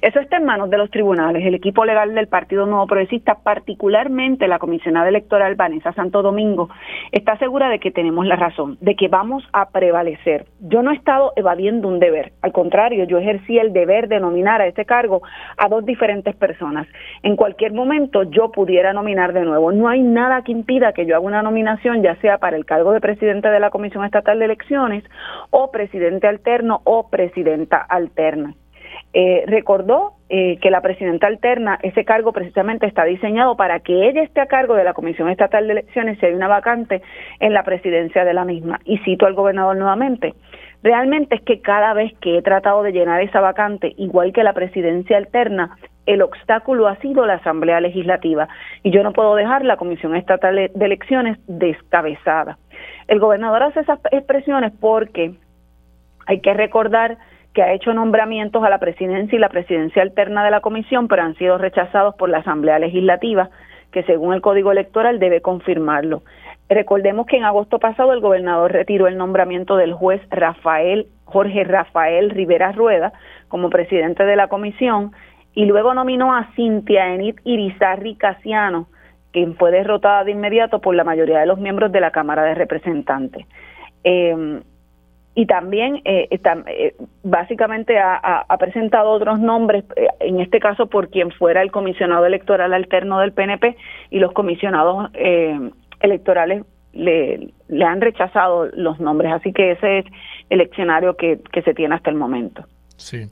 eso está en manos de los tribunales. El equipo legal del Partido Nuevo Progresista, particularmente la comisionada electoral Vanessa Santo Domingo, está segura de que tenemos la razón, de que vamos a prevalecer. Yo no he estado evadiendo un deber, al contrario, yo ejercí el deber de nominar a este cargo a dos diferentes personas. En cualquier momento yo pudiera nominar de nuevo. No hay nada que impida que yo haga una nominación, ya sea para el cargo de presidente de la Comisión Estatal de Elecciones o presidente alterno o presidenta alterna. Eh, recordó eh, que la presidenta alterna, ese cargo precisamente está diseñado para que ella esté a cargo de la Comisión Estatal de Elecciones si hay una vacante en la presidencia de la misma. Y cito al gobernador nuevamente. Realmente es que cada vez que he tratado de llenar esa vacante, igual que la presidencia alterna, el obstáculo ha sido la Asamblea Legislativa y yo no puedo dejar la Comisión Estatal de Elecciones descabezada. El gobernador hace esas expresiones porque hay que recordar que ha hecho nombramientos a la presidencia y la presidencia alterna de la comisión, pero han sido rechazados por la Asamblea Legislativa, que según el Código Electoral debe confirmarlo. Recordemos que en agosto pasado el gobernador retiró el nombramiento del juez Rafael Jorge Rafael Rivera Rueda como presidente de la comisión y luego nominó a Cintia Enid Irizarri Casiano, quien fue derrotada de inmediato por la mayoría de los miembros de la Cámara de Representantes. Eh, y también eh, eh, básicamente ha, presentado otros nombres, en este caso por quien fuera el comisionado electoral alterno del PNP y los comisionados electorales le, le, han rechazado los nombres, así que ese es el escenario que, que se tiene hasta el momento. Sí.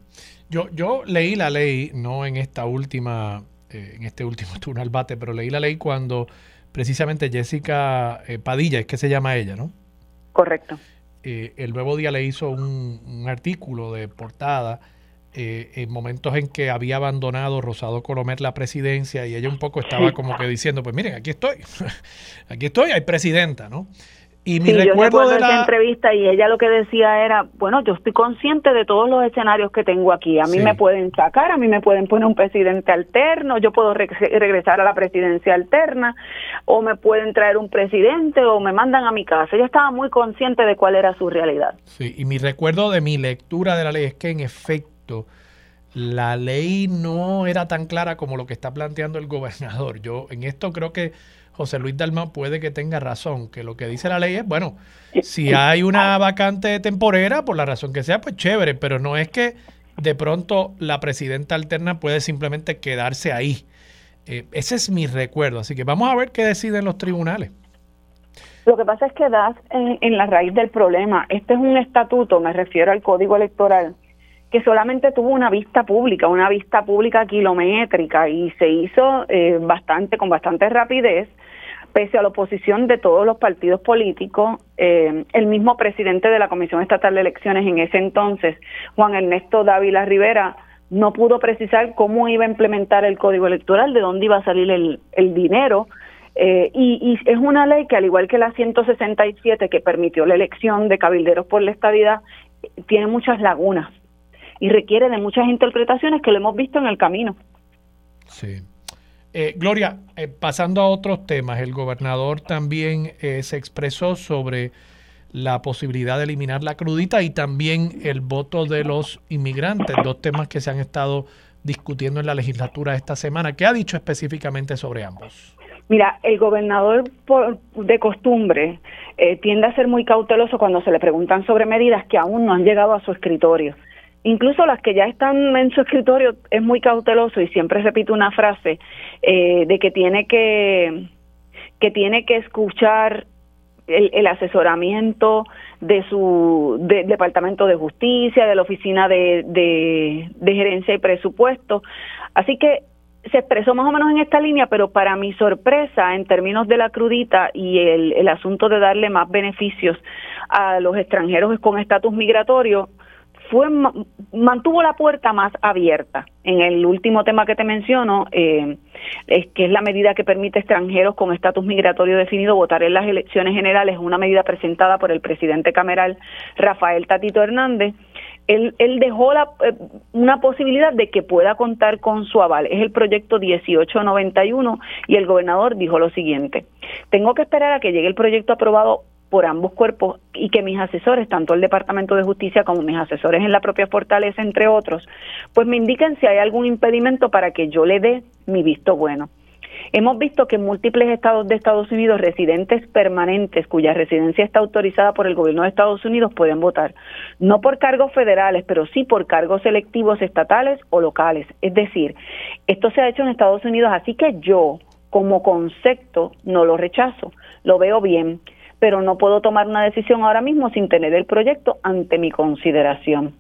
Yo, yo leí la ley, no en esta última, eh, en este último turno al bate, pero leí la ley cuando precisamente Jessica eh, Padilla, es que se llama ella, ¿no? Correcto. Eh, el Nuevo Día le hizo un, artículo de portada en momentos en que había abandonado Rosado Colomer la presidencia y ella un poco estaba como que diciendo, pues miren, aquí estoy, aquí estoy, hay presidenta, ¿no? Y mi recuerdo de la entrevista y ella lo que decía era, bueno, yo estoy consciente de todos los escenarios que tengo aquí. A mí me pueden sacar, a mí me pueden poner un presidente alterno, yo puedo regresar a la presidencia alterna, o me pueden traer un presidente, o me mandan a mi casa. Ella estaba muy consciente de cuál era su realidad. Sí, y mi recuerdo de mi lectura de la ley es que en efecto la ley no era tan clara como lo que está planteando el gobernador. Yo en esto creo que José Luis Dalma puede que tenga razón, que lo que dice la ley es, bueno, si hay una vacante temporera, por la razón que sea, pues chévere, pero no es que de pronto la presidenta alterna puede simplemente quedarse ahí. Eh, ese es mi recuerdo, así que vamos a ver qué deciden los tribunales. Lo que pasa es que das en la raíz del problema. Este es un estatuto, me refiero al código electoral, que solamente tuvo una vista pública, una vista pública kilométrica y se hizo eh, bastante con bastante rapidez pese a la oposición de todos los partidos políticos, eh, el mismo presidente de la Comisión Estatal de Elecciones en ese entonces, Juan Ernesto Dávila Rivera, no pudo precisar cómo iba a implementar el código electoral, de dónde iba a salir el, dinero. Eh, y, y, es una ley que, al igual que la 167, que permitió la elección de cabilderos por la estabilidad, tiene muchas lagunas y requiere de muchas interpretaciones que lo hemos visto en el camino. Sí. Eh, Gloria, eh, pasando a otros temas, el gobernador también eh, se expresó sobre la posibilidad de eliminar la crudita y también el voto de los inmigrantes, dos temas que se han estado discutiendo en la legislatura esta semana. ¿Qué ha dicho específicamente sobre ambos? Mira, el gobernador por, de costumbre eh, tiende a ser muy cauteloso cuando se le preguntan sobre medidas que aún no han llegado a su escritorio. Incluso las que ya están en su escritorio es muy cauteloso y siempre repite una frase eh, de que tiene que que tiene que escuchar el, el asesoramiento de su de, Departamento de Justicia, de la Oficina de, de, de Gerencia y Presupuesto. Así que se expresó más o menos en esta línea, pero para mi sorpresa, en términos de la crudita y el, el asunto de darle más beneficios a los extranjeros con estatus migratorio, fue mantuvo la puerta más abierta. En el último tema que te menciono, eh, es que es la medida que permite extranjeros con estatus migratorio definido votar en las elecciones generales, una medida presentada por el presidente cameral Rafael Tatito Hernández. Él, él dejó la, eh, una posibilidad de que pueda contar con su aval. Es el proyecto 1891 y el gobernador dijo lo siguiente, tengo que esperar a que llegue el proyecto aprobado por ambos cuerpos y que mis asesores, tanto el Departamento de Justicia como mis asesores en la propia Fortaleza, entre otros, pues me indiquen si hay algún impedimento para que yo le dé mi visto bueno. Hemos visto que en múltiples estados de Estados Unidos residentes permanentes cuya residencia está autorizada por el gobierno de Estados Unidos pueden votar, no por cargos federales, pero sí por cargos selectivos estatales o locales. Es decir, esto se ha hecho en Estados Unidos, así que yo, como concepto, no lo rechazo, lo veo bien pero no puedo tomar una decisión ahora mismo sin tener el proyecto ante mi consideración.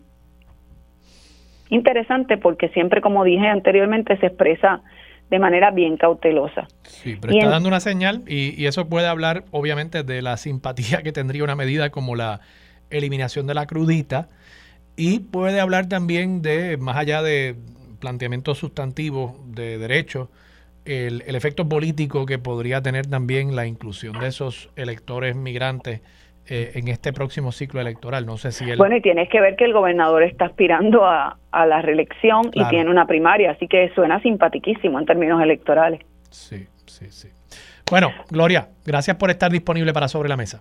Interesante porque siempre, como dije anteriormente, se expresa de manera bien cautelosa. Sí, pero está dando una señal y, y, eso puede hablar obviamente de la simpatía que tendría una medida como la eliminación de la crudita y puede hablar también de, más allá de planteamientos sustantivos de derechos, el, el, efecto político que podría tener también la inclusión de esos electores migrantes eh, en este próximo ciclo electoral. No sé si Bueno, y tienes que ver que el gobernador está aspirando a, a la reelección claro. y tiene una primaria, así que suena simpatiquísimo en términos electorales. Sí, sí, sí. Bueno, Gloria, gracias por estar disponible para Sobre la Mesa.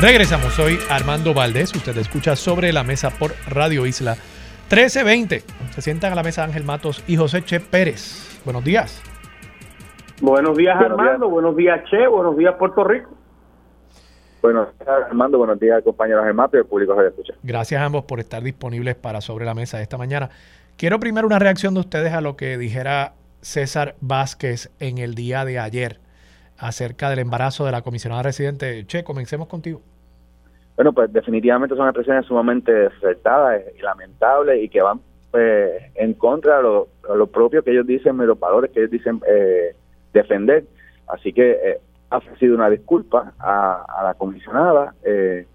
Regresamos, soy Armando Valdés, usted escucha sobre la mesa por Radio Isla 1320. Se sientan a la mesa Ángel Matos y José Che Pérez. Buenos días. Buenos días buenos Armando, días. buenos días Che, buenos días Puerto Rico. Buenos días Armando, buenos días compañeros Ángel Matos y el público que escucha. Gracias a ambos por estar disponibles para sobre la mesa esta mañana. Quiero primero una reacción de ustedes a lo que dijera César Vázquez en el día de ayer acerca del embarazo de la comisionada residente. Che, comencemos contigo. Bueno, pues definitivamente son expresiones sumamente acertadas y lamentables y que van pues, en contra de lo, lo, propio que ellos dicen, de los valores que ellos dicen eh, defender. Así que eh, ha ofrecido una disculpa a, la comisionada. Eh,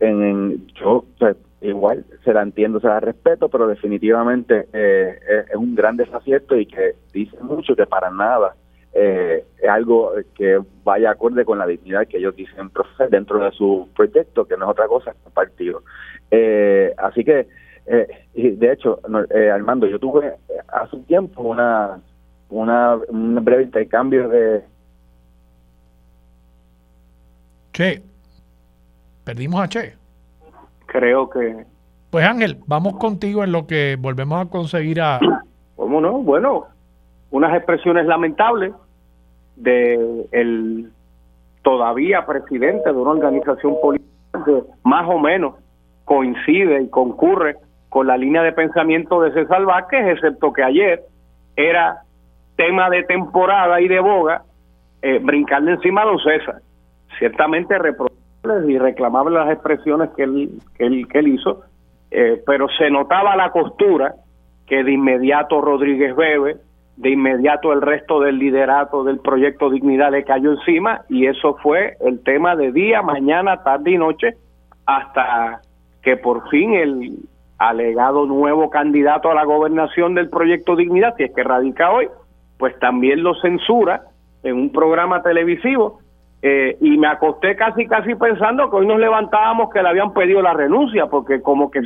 en, yo pues, igual se la entiendo, se la respeto, pero definitivamente es, es un gran desacierto y que dice mucho que para nada eh, es algo que vaya acorde con la dignidad que ellos dicen dentro de su proyecto, que no es otra cosa que un partido. Eh, así que, eh, y de hecho, eh, Armando, yo tuve hace un tiempo una, una un breve intercambio de... Che, perdimos a Che. Creo que... Pues Ángel, vamos contigo en lo que volvemos a conseguir a... ¿Cómo no? Bueno, unas expresiones lamentables de el todavía presidente de una organización política que más o menos coincide y concurre con la línea de pensamiento de César Vázquez, excepto que ayer era tema de temporada y de boga eh, brincarle encima a don César. Ciertamente reprochables y reclamables las expresiones que él, que él, que él hizo, eh, pero se notaba la costura que de inmediato Rodríguez Bebe, de inmediato el resto del liderato del proyecto Dignidad le cayó encima y eso fue el tema de día, mañana, tarde y noche hasta que por fin el alegado nuevo candidato a la gobernación del proyecto Dignidad, si es que radica hoy, pues también lo censura en un programa televisivo. Eh, y me acosté casi casi pensando que hoy nos levantábamos que le habían pedido la renuncia porque como que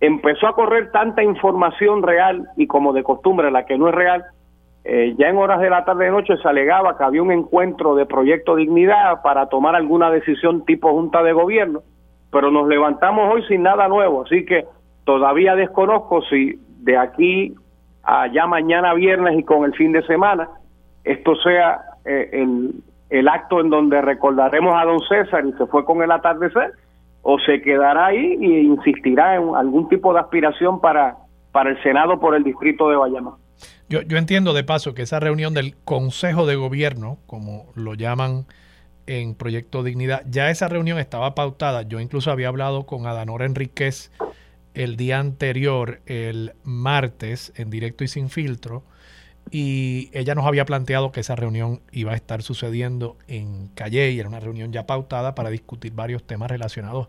empezó a correr tanta información real y como de costumbre la que no es real eh, ya en horas de la tarde de noche se alegaba que había un encuentro de Proyecto Dignidad para tomar alguna decisión tipo Junta de Gobierno, pero nos levantamos hoy sin nada nuevo, así que todavía desconozco si de aquí a ya mañana viernes y con el fin de semana esto sea eh, el, el acto en donde recordaremos a don César y se fue con el atardecer, o se quedará ahí e insistirá en algún tipo de aspiración para, para el Senado por el distrito de Bayamón. Yo, entiendo de paso que esa reunión del Consejo de Gobierno, como lo llaman en Proyecto Dignidad, ya esa reunión estaba pautada. Yo incluso había hablado con Adanora Enríquez el día anterior, el martes, en directo y sin filtro, y ella nos había planteado que esa reunión iba a estar sucediendo en Calle y era una reunión ya pautada para discutir varios temas relacionados.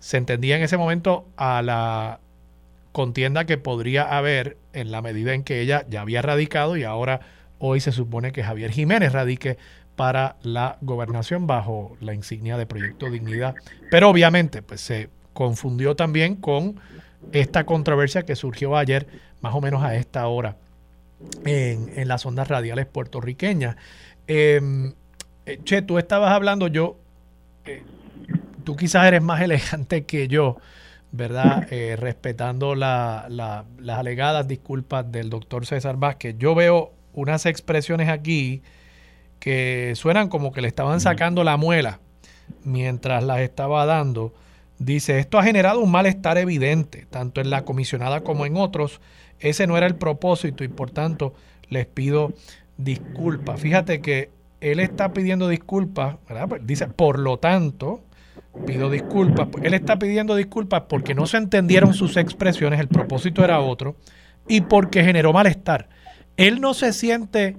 Se entendía en ese momento a la contienda que podría haber en la medida en que ella ya había radicado y ahora hoy se supone que Javier Jiménez radique para la gobernación bajo la insignia de Proyecto Dignidad. Pero obviamente pues se confundió también con esta controversia que surgió ayer más o menos a esta hora en, las ondas radiales puertorriqueñas. Em, eh, che, tú estabas hablando, yo, eh, tú quizás eres más elegante que yo ¿verdad? Eh, respetando las alegadas disculpas del doctor César Vázquez. Yo veo unas expresiones aquí que suenan como que le estaban sacando la muela mientras las estaba dando. Dice, esto ha generado un malestar evidente, tanto en la comisionada como en otros. Ese no era el propósito y por tanto les pido disculpas. Fíjate que él está pidiendo disculpas, ¿verdad? Pues dice, por lo tanto, pido disculpas. Él está pidiendo disculpas porque no se entendieron sus expresiones, el propósito era otro, y porque generó malestar. Él no se siente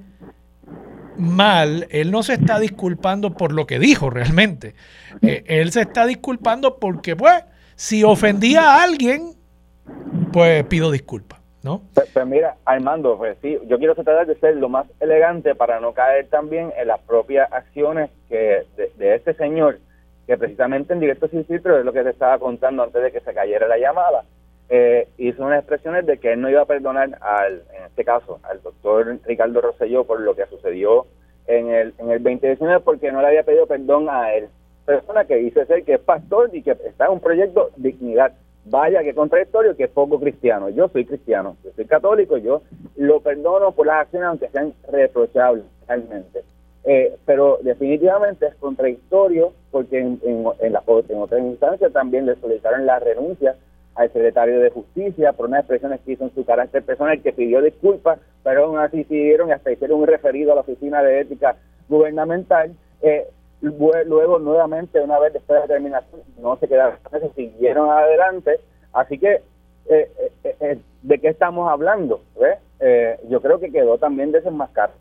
mal, él no se está disculpando por lo que dijo realmente. Eh, él se está disculpando porque, pues, si ofendía a alguien, pues pido disculpas. ¿No? Pues, pues, mira, Armando, pues sí, yo quiero tratar de ser lo más elegante para no caer también en las propias acciones que de este señor que precisamente en directo sin filtro es lo que te estaba contando antes de que se cayera la llamada. Eh, hizo unas expresiones de que él no iba a perdonar al, en este caso, al doctor Ricardo Rosselló por lo que sucedió en el, en el 2019 porque no le había pedido perdón a él. Persona que dice ser que es pastor y que está en un proyecto dignidad. Vaya que contradictorio, que es poco cristiano. Yo soy cristiano, yo soy católico, yo lo perdono por las acciones aunque sean reprochables realmente. Eh, pero definitivamente es contradictorio porque en, en, en, la, en otras instancias también le solicitaron la renuncia al secretario de Justicia por unas expresiones que hizo en su carácter personal que pidió disculpas, pero aún así siguieron y hasta hicieron un referido a la Oficina de Ética Gubernamental. Eh, luego, nuevamente, una vez después de la terminación, no se quedaron, se siguieron adelante. Así que, eh, eh, ¿de qué estamos hablando? yo creo que quedó también desenmascarado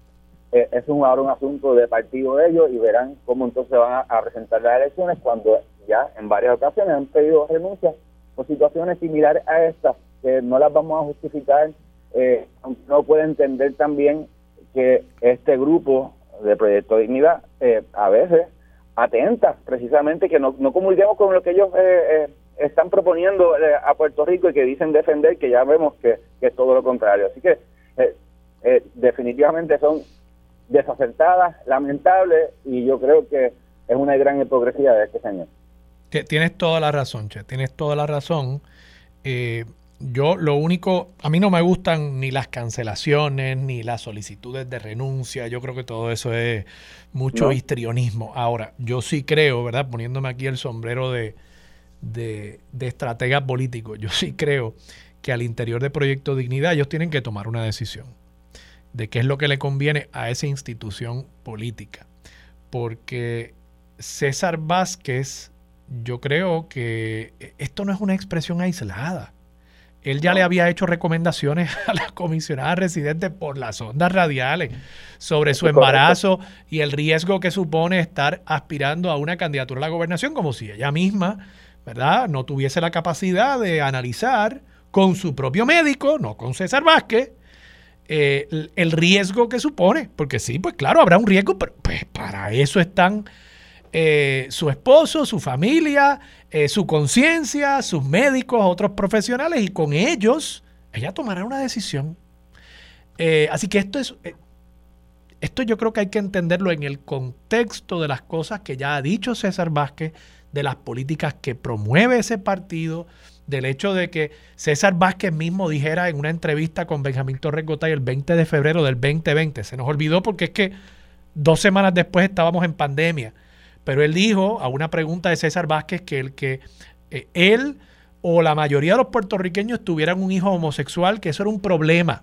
eh, es un, ahora un asunto de partido de ellos y verán cómo entonces van a, presentar las elecciones cuando ya en varias ocasiones han pedido renuncias por situaciones similares a estas, que no las vamos a justificar, eh, no puede entender también que este grupo de Proyecto Dignidad eh, a veces atenta precisamente que no, no comuniquemos con lo que ellos eh, están proponiendo a Puerto Rico y que dicen defender, que ya vemos que, que es todo lo contrario. Así que definitivamente son desacertada, lamentable, y yo creo que es una gran hipocresía de este señor. Tienes toda la razón, Che, tienes toda la razón. Eh, yo lo único, a mí no me gustan ni las cancelaciones, ni las solicitudes de renuncia, yo creo que todo eso es mucho histrionismo. Ahora, yo sí creo, ¿verdad? Poniéndome aquí el sombrero de, de, de estratega político, yo sí creo que al interior de Proyecto Dignidad ellos tienen que tomar una decisión de qué es lo que le conviene a esa institución política. Porque César Vázquez, yo creo que esto no es una expresión aislada. Él ya le había hecho recomendaciones a la comisionada residente por las ondas radiales sobre su embarazo y el riesgo que supone estar aspirando a una candidatura a la gobernación, como si ella misma, ¿verdad?, no tuviese la capacidad de analizar con su propio médico, no con César Vázquez, eh, el riesgo que supone. Porque sí, pues claro, habrá un riesgo, pero pues para eso están eh, su esposo, su familia, eh, su conciencia, sus médicos, otros profesionales, y con ellos ella tomará una decisión. Así que esto es, esto yo creo que hay que entenderlo en el contexto de las cosas que ya ha dicho César Vázquez, de las políticas que promueve ese partido, del hecho de que César Vázquez mismo dijera en una entrevista con Benjamín Torres Gotay el 20 de febrero del 2020, se nos olvidó porque es que dos semanas después estábamos en pandemia pero él dijo a una pregunta de César Vázquez que el que eh, él o la mayoría de los puertorriqueños tuvieran un hijo homosexual, que eso era un problema.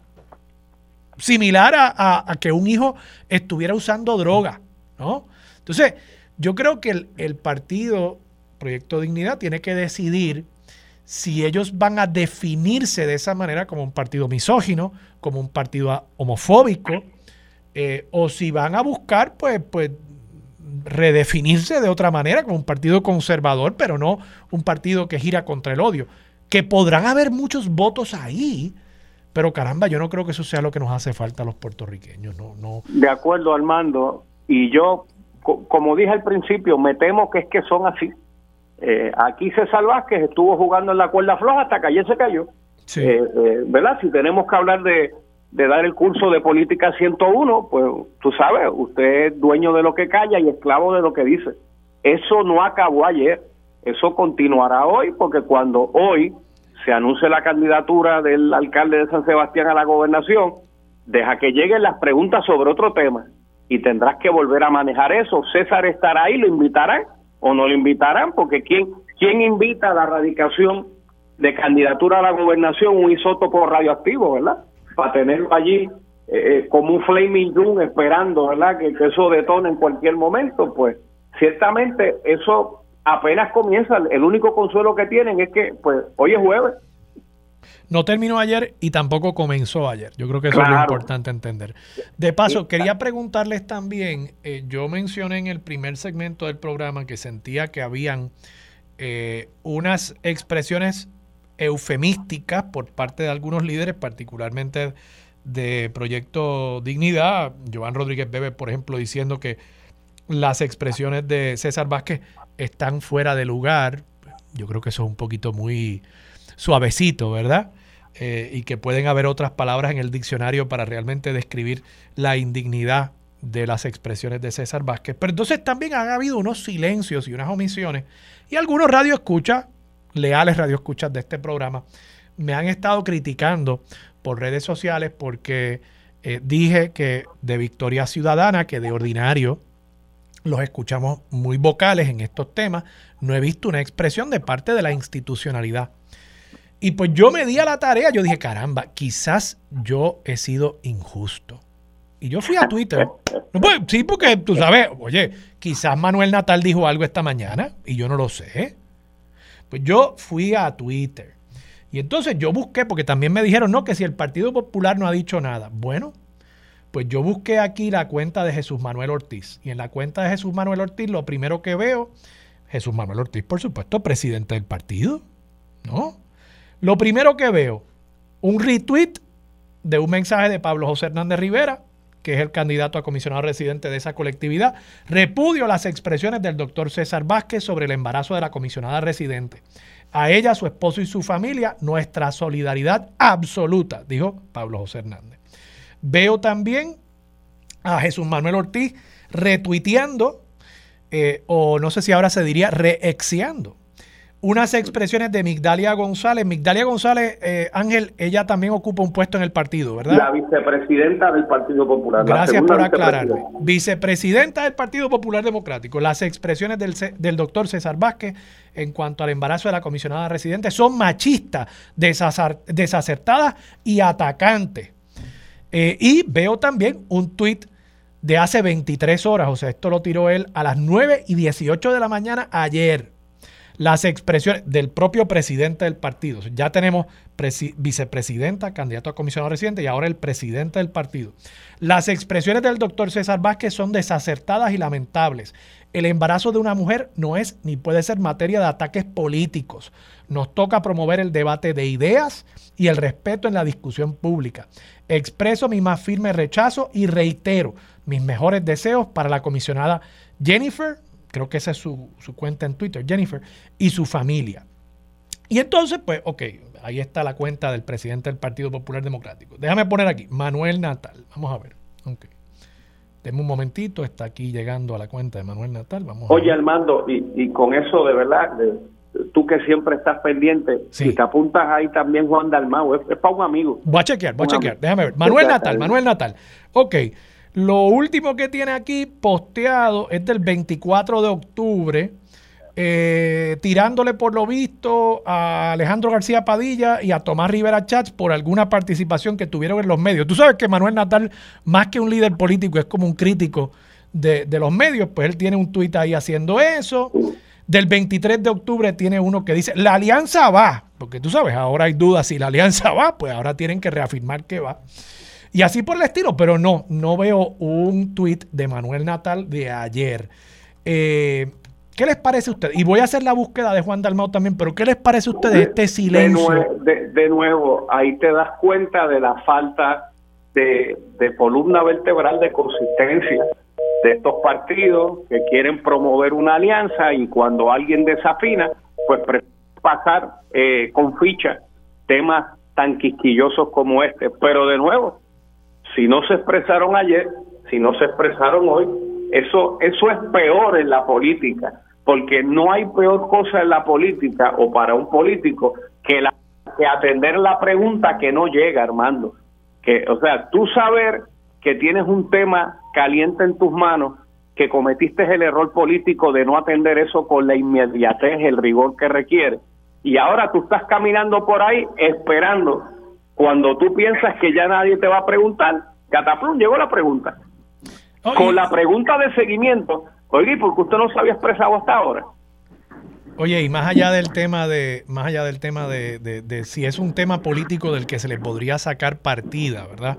Similar a, que un hijo estuviera usando droga, ¿no? Entonces, yo creo que el, el partido Proyecto Dignidad tiene que decidir si ellos van a definirse de esa manera como un partido misógino, como un partido homofóbico, eh, o si van a buscar, pues, pues redefinirse de otra manera como un partido conservador, pero no un partido que gira contra el odio. Que podrán haber muchos votos ahí, pero caramba, yo no creo que eso sea lo que nos hace falta a los puertorriqueños. No, no. De acuerdo, Armando. Y yo, como dije al principio, me temo que es que son así. Eh, aquí César Vázquez estuvo jugando en la cuerda floja hasta que ayer se cayó. Eh, eh, ¿Verdad? Si tenemos que hablar de, de dar el curso de política 101, pues tú sabes, usted es dueño de lo que calla y esclavo de lo que dice. Eso no acabó ayer, eso continuará hoy, porque cuando hoy se anuncie la candidatura del alcalde de San Sebastián a la gobernación, deja que lleguen las preguntas sobre otro tema y tendrás que volver a manejar eso. César estará ahí, lo invitarán o no lo invitarán, porque ¿quién, quién invita a la radicación de candidatura a la gobernación un isótopo radioactivo, verdad? para tenerlo allí eh, eh, como un flaming doom esperando, ¿verdad? Que, eso detone en cualquier momento, pues ciertamente eso apenas comienza. El único consuelo que tienen es que, pues, hoy es jueves. No terminó ayer y tampoco comenzó ayer. Yo creo que eso es lo importante entender. De paso, quería preguntarles también, eh, yo mencioné en el primer segmento del programa que sentía que habían unas expresiones eufemísticas por parte de algunos líderes, particularmente de Proyecto Dignidad. Joan Rodríguez Bebe, por ejemplo, diciendo que las expresiones de César Vázquez están fuera de lugar. Yo creo que eso es un poquito muy suavecito, ¿verdad? Eh, y que pueden haber otras palabras en el diccionario para realmente describir la indignidad de las expresiones de César Vázquez. Pero entonces también han habido unos silencios y unas omisiones. Y algunos radio escucha leales radioescuchas de este programa, me han estado criticando por redes sociales porque eh, dije que de Victoria Ciudadana, que de ordinario los escuchamos muy vocales en estos temas, no he visto una expresión de parte de la institucionalidad. Y pues yo me di a la tarea, yo dije, caramba, quizás yo he sido injusto. Y yo fui a Twitter. Pues, sí, porque tú sabes, oye, quizás Manuel Natal dijo algo esta mañana y yo no lo sé. Pues yo fui a Twitter. Y entonces yo busqué, porque también me dijeron, no, que si el Partido Popular no ha dicho nada. Bueno, pues yo busqué aquí la cuenta de Jesús Manuel Ortiz. Y en la cuenta de Jesús Manuel Ortiz, lo primero que veo, Jesús Manuel Ortiz, por supuesto, presidente del partido. ¿No? Lo primero que veo, un retweet de un mensaje de Pablo José Hernández Rivera, que es el candidato a comisionado residente de esa colectividad, repudio las expresiones del doctor César Vázquez sobre el embarazo de la comisionada residente. A ella, su esposo y su familia, nuestra solidaridad absoluta, dijo Pablo José Hernández. Veo también a Jesús Manuel Ortiz retuiteando, eh, o no sé si ahora se diría reexiando, unas expresiones de Migdalia González. Migdalia González, eh, Ángel, ella también ocupa un puesto en el partido, ¿verdad? La vicepresidenta del Partido Popular. Gracias por aclararme. Vicepresidenta del Partido Popular Democrático. Las expresiones del, del doctor César Vázquez en cuanto al embarazo de la comisionada residente son machistas, desacertadas y atacantes. Eh, y veo también un tweet de hace 23 horas, o sea, esto lo tiró él a las 9 y 18 de la mañana ayer. Las expresiones del propio presidente del partido. Ya tenemos vicepresidenta, candidato a comisionado residente y ahora el presidente del partido. Las expresiones del doctor César Vázquez son desacertadas y lamentables. El embarazo de una mujer no es ni puede ser materia de ataques políticos. Nos toca promover el debate de ideas y el respeto en la discusión pública. Expreso mi más firme rechazo y reitero mis mejores deseos para la comisionada Jennifer, creo que esa es su, cuenta en Twitter, Jennifer, y su familia. Y entonces, pues, ok, ahí está la cuenta del presidente del Partido Popular Democrático. Déjame poner aquí, Manuel Natal. Vamos a ver. Ok. Deme un momentito, está aquí llegando a la cuenta de Manuel Natal. Vamos Oye, Armando, y, con eso de verdad, tú que siempre estás pendiente, si te apuntas ahí también Juan Dalmau, es, para un amigo. Voy a chequear, voy a chequear, déjame ver. Manuel Natal, Manuel Natal. Ok, lo último que tiene aquí posteado es del 24 de octubre, eh, tirándole por lo visto a Alejandro García Padilla y a Tomás Rivera Chats por alguna participación que tuvieron en los medios. Tú sabes que Manuel Natal, más que un líder político, es como un crítico de, los medios, pues él tiene un tuit ahí haciendo eso. Del 23 de octubre tiene uno que dice, la alianza va, porque tú sabes, ahora hay dudas si la alianza va, pues ahora tienen que reafirmar que va. Y así por el estilo, pero no, no veo un tuit de Manuel Natal de ayer. Eh, ¿Qué les parece a ustedes? Y voy a hacer la búsqueda de Juan Dalmau también, pero ¿qué les parece a ustedes este silencio? De nuevo, ahí te das cuenta de la falta de, columna vertebral de consistencia de estos partidos que quieren promover una alianza y cuando alguien desafina, pues pasar eh, con ficha temas tan quisquillosos como este. Pero de nuevo, si no se expresaron ayer, si no se expresaron hoy, eso, eso es peor en la política, porque no hay peor cosa en la política o para un político que, la, atender la pregunta que no llega, Armando. Que, o sea, tú saber que tienes un tema caliente en tus manos, que cometiste el error político de no atender eso con la inmediatez, el rigor que requiere, y ahora tú estás caminando por ahí esperando cuando tú piensas que ya nadie te va a preguntar, cataplum, llegó la pregunta. Con la pregunta de seguimiento, oye, porque usted no se había expresado hasta ahora. Oye, y más allá del tema de, más allá del tema de, de, si es un tema político del que se le podría sacar partida, ¿verdad?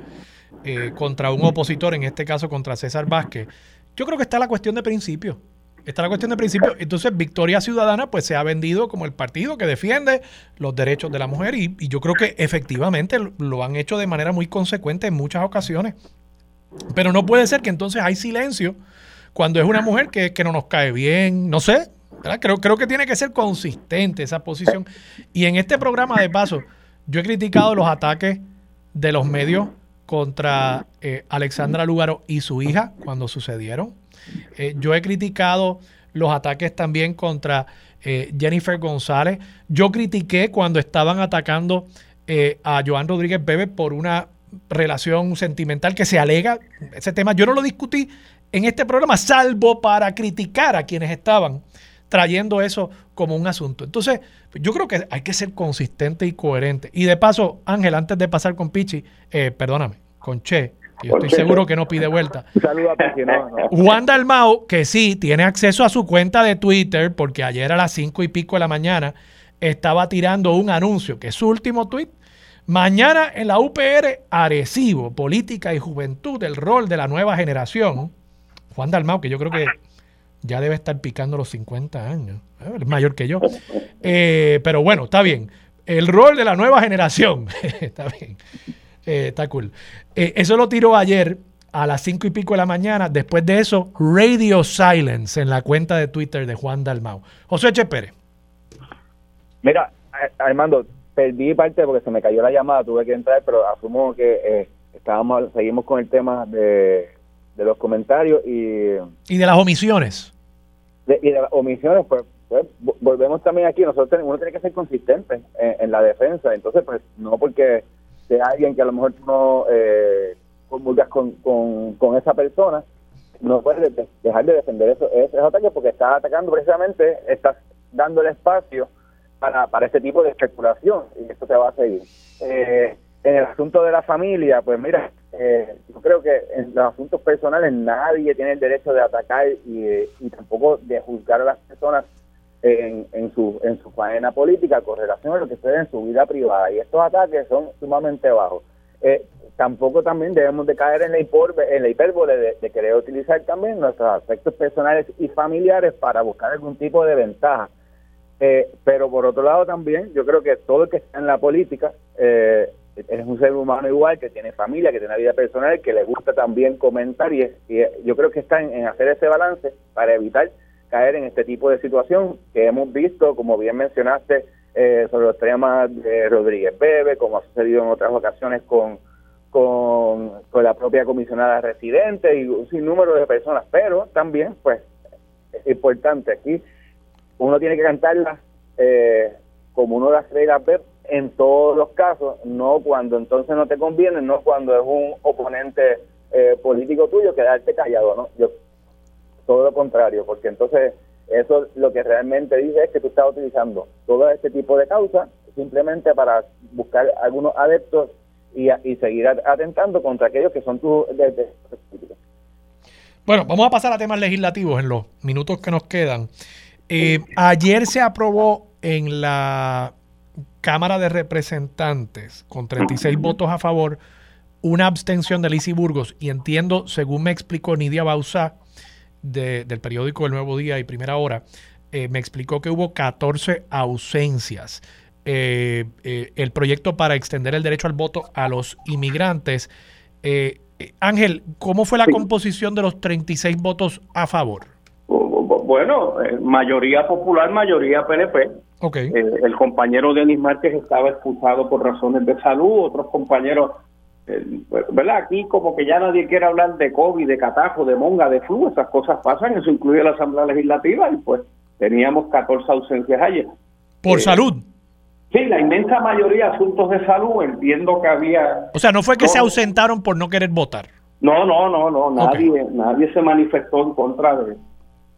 Eh, contra un opositor, en este caso contra César Vázquez, yo creo que está la cuestión de principio. Está la cuestión de principio. Entonces, Victoria Ciudadana pues se ha vendido como el partido que defiende los derechos de la mujer y, yo creo que efectivamente lo han hecho de manera muy consecuente en muchas ocasiones. Pero no puede ser que entonces hay silencio cuando es una mujer que, no nos cae bien, no sé. Creo, creo que tiene que ser consistente esa posición. Y en este programa de paso, yo he criticado los ataques de los medios contra eh, Alexandra Lugaro y su hija cuando sucedieron eh, yo he criticado los ataques también contra eh, Jennifer González. Yo critiqué cuando estaban atacando eh, a Joan Rodríguez Bebe por una relación sentimental que se alega. Ese tema yo no lo discutí en este programa, salvo para criticar a quienes estaban trayendo eso como un asunto. Entonces, yo creo que hay que ser consistente y coherente. Y de paso, Ángel, antes de pasar con Pichi, perdóname, con Che, yo estoy seguro que no pide vuelta. Juan Dalmao, que sí, tiene acceso a su cuenta de Twitter, porque ayer a las cinco y pico de la mañana estaba tirando un anuncio, que es su último tweet. Mañana en la UPR, Arecibo, Política y Juventud, el rol de la nueva generación. Juan Dalmao, que yo creo que ya debe estar picando los 50 años, ¿eh? es mayor que yo. Eh, pero bueno, está bien. El rol de la nueva generación, está bien. Eh, está cool. Eh, eso lo tiró ayer a las cinco y pico de la mañana. Después de eso, Radio Silence en la cuenta de Twitter de Juan Dalmau. José Che Pérez. Mira, Armando, perdí parte porque se me cayó la llamada, tuve que entrar, pero asumo que eh, estábamos, seguimos con el tema de, los comentarios y... Y de las omisiones. y de las omisiones, pues, pues volvemos también aquí, nosotros uno tiene que ser consistente en, la defensa, entonces pues no porque de alguien que a lo mejor tú no eh, con, con, esa persona, no puedes dejar de defender eso, ese ataque porque estás atacando precisamente, estás dando el espacio para, para este tipo de especulación y esto te va a seguir. Eh, en el asunto de la familia, pues mira, eh, yo creo que en los asuntos personales nadie tiene el derecho de atacar y, y tampoco de juzgar a las personas en, en, su, en su faena política con relación a lo que sucede en su vida privada. Y estos ataques son sumamente bajos. Eh, tampoco también debemos de caer en la, en la hipérbole de, querer utilizar también nuestros aspectos personales y familiares para buscar algún tipo de ventaja. Eh, pero por otro lado también, yo creo que todo el que está en la política eh, es un ser humano igual, que tiene familia, que tiene una vida personal, que le gusta también comentar y, yo creo que está en, hacer ese balance para evitar caer en este tipo de situación que hemos visto, como bien mencionaste, eh, sobre los temas de Rodríguez Bebe, como ha sucedido en otras ocasiones con, con, la propia comisionada residente y un sinnúmero de personas, pero también, pues, es importante aquí, uno tiene que cantarla eh, como uno las reglas ver en todos los casos, no cuando entonces no te conviene, no cuando es un oponente eh, político tuyo, quedarte callado, ¿no? Yo, todo lo contrario, porque entonces eso lo que realmente dice es que tú estás utilizando todo este tipo de causas simplemente para buscar algunos adeptos y, y seguir atentando contra aquellos que son tus Bueno, vamos a pasar a temas legislativos en los minutos que nos quedan. Eh, ayer se aprobó en la Cámara de Representantes, con 36 votos a favor, una abstención de Lizy Burgos. Y entiendo, según me explicó Nidia Bausa, del periódico El Nuevo Día y Primera Hora, eh, me explicó que hubo 14 ausencias. Eh, eh, el proyecto para extender el derecho al voto a los inmigrantes. Ángel, ¿cómo fue la composición de los 36 votos a favor? Bueno, mayoría popular, mayoría PNP. Okay. Eh, el compañero Denis Márquez estaba expulsado por razones de salud, otros compañeros, eh, ¿verdad? Aquí como que ya nadie quiere hablar de COVID, de catajo, de monga, de flu, esas cosas pasan, eso incluye la Asamblea Legislativa y pues teníamos 14 ausencias ayer. ¿Por eh, salud? Sí, la inmensa mayoría asuntos de salud, entiendo que había... O sea, no fue que se ausentaron por no querer votar. No, no, no, no, nadie, nadie se manifestó en contra de,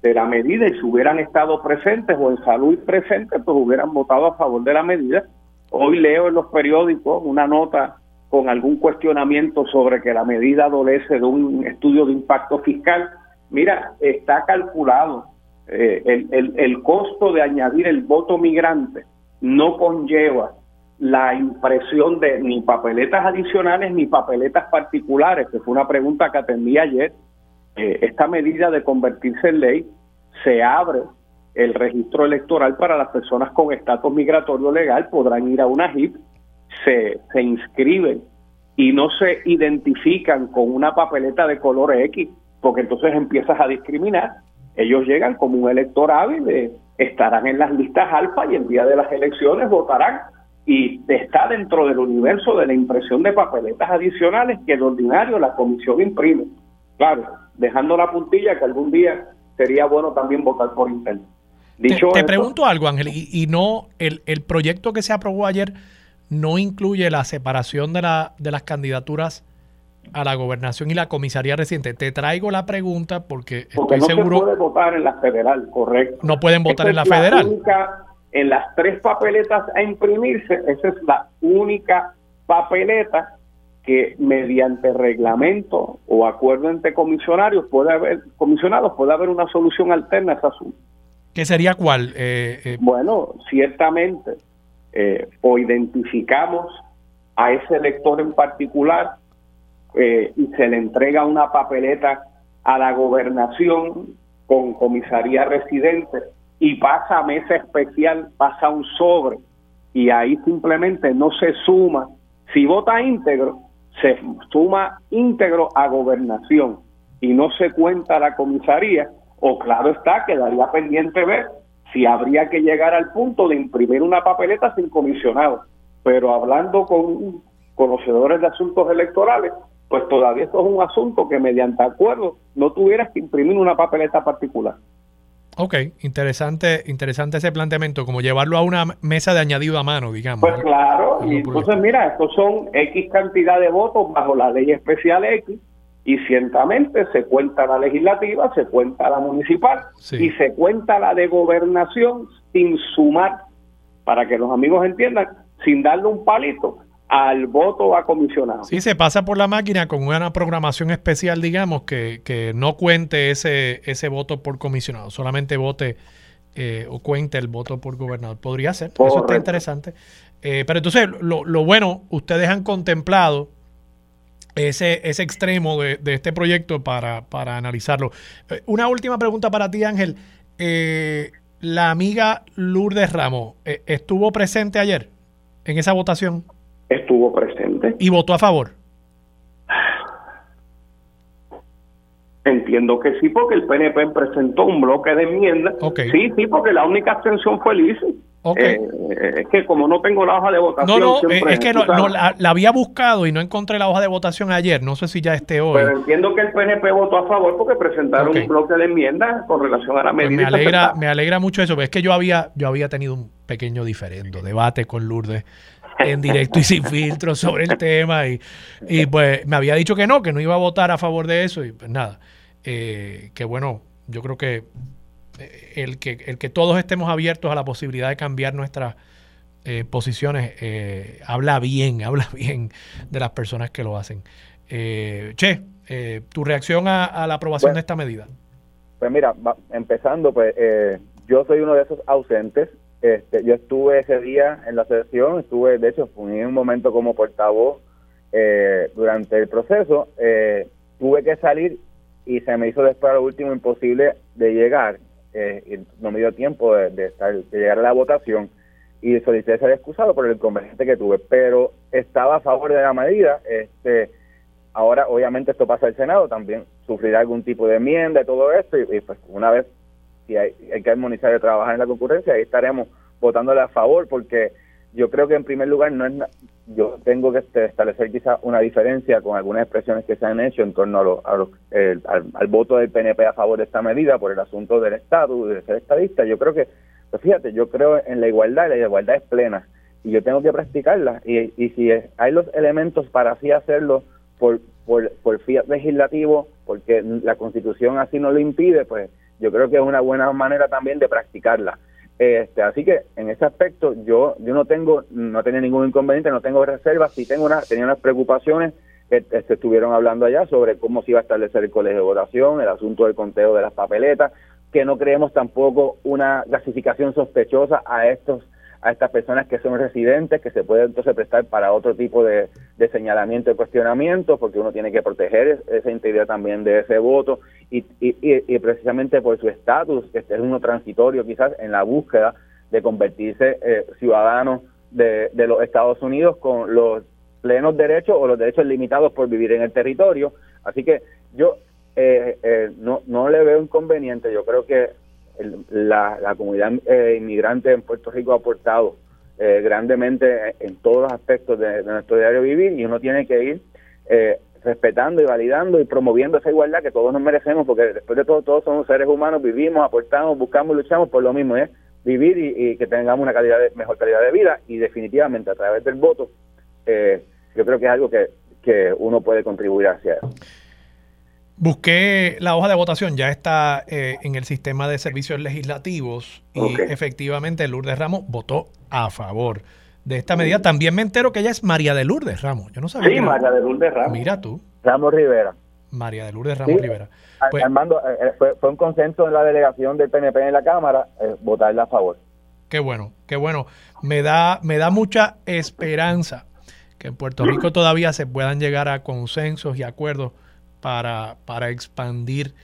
de la medida y si hubieran estado presentes o en salud presentes, pues hubieran votado a favor de la medida. Hoy leo en los periódicos una nota con algún cuestionamiento sobre que la medida adolece de un estudio de impacto fiscal. Mira, está calculado eh, el, costo de añadir el voto migrante no conlleva la impresión de ni papeletas adicionales ni papeletas particulares, que fue una pregunta que atendí ayer eh, esta medida de convertirse en ley, se abre el registro electoral para las personas con estatus migratorio legal, podrán ir a una HIP, se, se inscriben y no se identifican con una papeleta de color X, porque entonces empiezas a discriminar. Ellos llegan como un elector hábil, estarán en las listas alfa y el día de las elecciones votarán y está dentro del universo de la impresión de papeletas adicionales que de ordinario la comisión imprime. Claro, dejando la puntilla que algún día sería bueno también votar por internet. Dicho te, pregunto algo, Ángel, y, no, el, el, proyecto que se aprobó ayer no incluye la separación de, la, de las candidaturas a la gobernación y la comisaría reciente. Te traigo la pregunta porque, estoy no seguro. No puede votar en la federal, correcto. No pueden votar en la, federal. en las tres papeletas a imprimirse, esa es la única papeleta que mediante reglamento o acuerdo entre comisionarios puede haber comisionados puede haber una solución alterna a ese asunto. ¿Qué sería cuál? Eh, eh, bueno, ciertamente eh, o identificamos a ese elector en particular y se le entrega una papeleta a la gobernación con comisaría residente y pasa a mesa especial, pasa un sobre y ahí simplemente no se suma. Si vota íntegro, se suma íntegro a gobernación y no se cuenta la comisaría, o claro está, quedaría pendiente ver si habría que llegar al punto de imprimir una papeleta sin comisionado. Pero hablando con conocedores de asuntos electorales, pues todavía esto es un asunto que mediante acuerdo no tuvieras que imprimir una papeleta particular. Ok, interesante, interesante ese planteamiento, como llevarlo a una mesa de añadido a mano, digamos. Pues claro, y entonces mira, estos son X cantidad de votos bajo la ley especial X, y ciertamente se cuenta la legislativa, se cuenta la municipal y se cuenta la de gobernación sin sumar, para que los amigos entiendan, sin darle un palito al voto a comisionado. Sí, se pasa por la máquina con una programación especial, digamos, que, que no cuente ese, ese voto por comisionado, solamente vote eh, o cuente el voto por gobernador. Podría ser, eso está interesante. Eh, pero entonces, lo, lo, bueno, ustedes han contemplado ese, ese extremo de, de este proyecto para, para analizarlo. Eh, una última pregunta para ti, Ángel. la amiga Lourdes Ramos, ¿estuvo presente ayer en esa votación? estuvo presente. ¿Y votó a favor? Entiendo que sí, porque el PNP presentó un bloque de enmiendas. Sí, sí, porque la única abstención fue Eh, es que como no tengo la hoja de votación. No, no, es que no, la, había buscado y no encontré la hoja de votación ayer. No sé si ya esté hoy. Pero entiendo que el PNP votó a favor porque presentaron un bloque de enmiendas con relación a la medida. Pues me alegra, me alegra mucho eso. Es que yo había, yo había tenido un pequeño diferendo, debate con Lourdes en directo y sin filtro sobre el tema y, y, pues me había dicho que no, que no iba a votar a favor de eso y pues nada, eh, que bueno, yo creo que el que el que todos estemos abiertos a la posibilidad de cambiar nuestras eh, posiciones habla bien, habla bien de las personas que lo hacen. che, tu reacción a, la aprobación de esta medida. Pues mira, empezando, pues yo soy uno de esos ausentes este, yo estuve ese día en la sesión, estuve, de hecho, fui en un momento como portavoz eh, durante el proceso. Eh, tuve que salir y se me hizo después lo último imposible de llegar. Eh, no me dio tiempo de, estar, de llegar a la votación y solicité ser excusado por el inconveniente que tuve, pero estaba a favor de la medida. Este, ahora, obviamente, esto pasa al Senado, también sufrirá algún tipo de enmienda y todo esto, y pues una vez si hay, que armonizar y trabajar en la concurrencia, ahí estaremos votándole a favor, porque yo creo que en primer lugar no es yo tengo que establecer quizás una diferencia con algunas expresiones que se han hecho en torno a, al, voto del PNP a favor de esta medida por el asunto del estatus, de ser estadista. Yo creo que, pues fíjate, yo creo en la igualdad la igualdad es plena y yo tengo que practicarla y, y si hay los elementos para así hacerlo por, por, por fiat legislativo, porque la constitución así no lo impide, pues yo creo que es una buena manera también de practicarla. Este, así que en ese aspecto yo yo no tengo no tenía ningún inconveniente, no tengo reservas, sí tengo una, tenía unas preocupaciones que se estuvieron hablando allá sobre cómo se iba a establecer el colegio de votación, el asunto del conteo de las papeletas, que no creemos tampoco una clasificación sospechosa a estos a estas personas que son residentes, que se puede entonces prestar para otro tipo de, señalamiento y cuestionamiento, porque uno tiene que proteger esa integridad también de ese voto, y, y, precisamente por su estatus, que este es uno transitorio quizás en la búsqueda de convertirse eh, ciudadano de, de los Estados Unidos con los plenos derechos o los derechos limitados por vivir en el territorio. Así que yo eh, eh, no, no le veo inconveniente, yo creo que la, la comunidad eh, inmigrante en Puerto Rico ha aportado eh, grandemente en todos los aspectos de, nuestro diario vivir y uno tiene que ir eh, respetando y validando y promoviendo esa igualdad que todos nos merecemos porque después de todo todos somos seres humanos, vivimos, aportamos, buscamos, luchamos por lo mismo, es vivir y, que tengamos una de, mejor calidad de vida y definitivamente a través del voto yo creo que es algo que, que uno puede contribuir hacia eso. Busqué la hoja de votación, ya está eh, en el sistema de servicios legislativos y efectivamente Lourdes Ramos votó a favor de esta medida. También me entero que ella es María de Lourdes Ramos. Yo no sabía. Sí, María de Lourdes Ramos. Mira tú. Ramos Rivera. María de Lourdes Ramos Rivera. Pues, Armando, eh, eh, fue, fue, un consenso en la delegación del PNP en la Cámara votarle a favor. Qué bueno, qué bueno. Me da, me da mucha esperanza que en Puerto Rico todavía se puedan llegar a consensos y acuerdos para, para expandir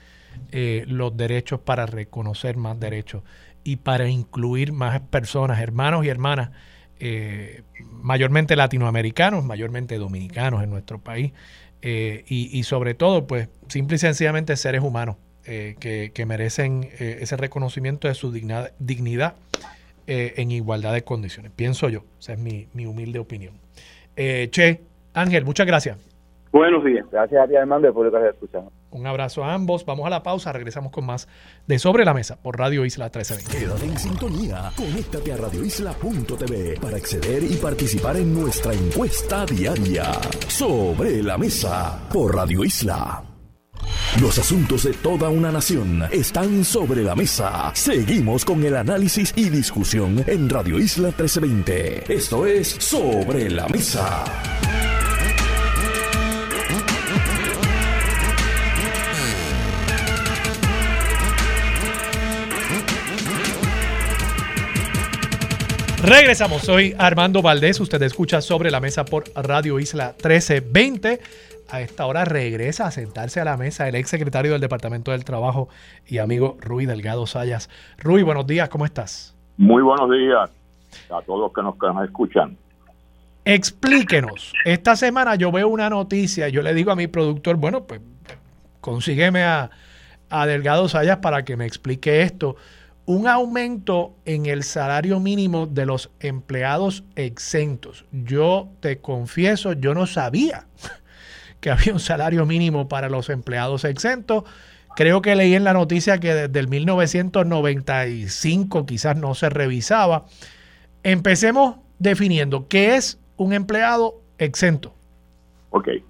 eh, los derechos, para reconocer más derechos y para incluir más personas, hermanos y hermanas, eh, mayormente latinoamericanos, mayormente dominicanos en nuestro país, eh, y, sobre todo, pues, simple y sencillamente seres humanos que, que, merecen ese reconocimiento de su dignidad, dignidad en igualdad de condiciones. Pienso yo, esa es mi, mi humilde opinión. che, Ángel, muchas gracias. Buenos días. Gracias a ti, Armando, por lo que escuchando. Un abrazo a ambos. Vamos a la pausa. Regresamos con más de Sobre la Mesa por Radio Isla 1320. Quédate en sintonía. Conéctate a radioisla.tv para acceder y participar en nuestra encuesta diaria. Sobre la Mesa por Radio Isla. Los asuntos de toda una nación están sobre la mesa. Seguimos con el análisis y discusión en Radio Isla 1320. Esto es Sobre la Mesa. Regresamos, soy Armando Valdés, usted escucha sobre la mesa por Radio Isla 1320. A esta hora regresa a sentarse a la mesa el ex secretario del Departamento del Trabajo y amigo Rui Delgado Sayas. Rui, buenos días, ¿cómo estás? Muy buenos días a todos los que nos, que nos escuchan. Explíquenos, esta semana yo veo una noticia, yo le digo a mi productor, bueno, pues consígueme a, a Delgado Sayas para que me explique esto un aumento en el salario mínimo de los empleados exentos. Yo te confieso, yo no sabía que había un salario mínimo para los empleados exentos. Creo que leí en la noticia que desde el 1995 quizás no se revisaba. Empecemos definiendo qué es un empleado exento. Ok, eh,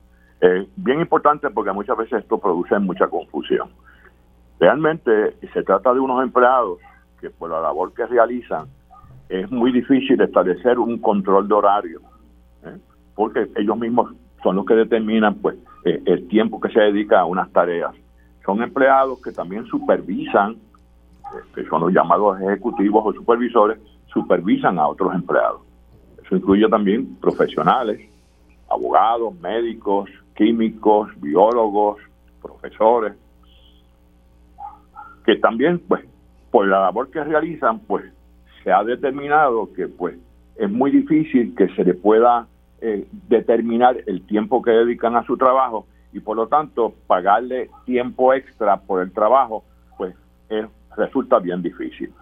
bien importante porque muchas veces esto produce mucha confusión. Realmente se trata de unos empleados que por la labor que realizan es muy difícil establecer un control de horario, ¿eh? porque ellos mismos son los que determinan pues eh, el tiempo que se dedica a unas tareas. Son empleados que también supervisan, eh, que son los llamados ejecutivos o supervisores, supervisan a otros empleados. Eso incluye también profesionales, abogados, médicos, químicos, biólogos, profesores, que también pues por la labor que realizan, pues se ha determinado que pues es muy difícil que se le pueda eh, determinar el tiempo que dedican a su trabajo y por lo tanto pagarle tiempo extra por el trabajo, pues resulta bien difícil.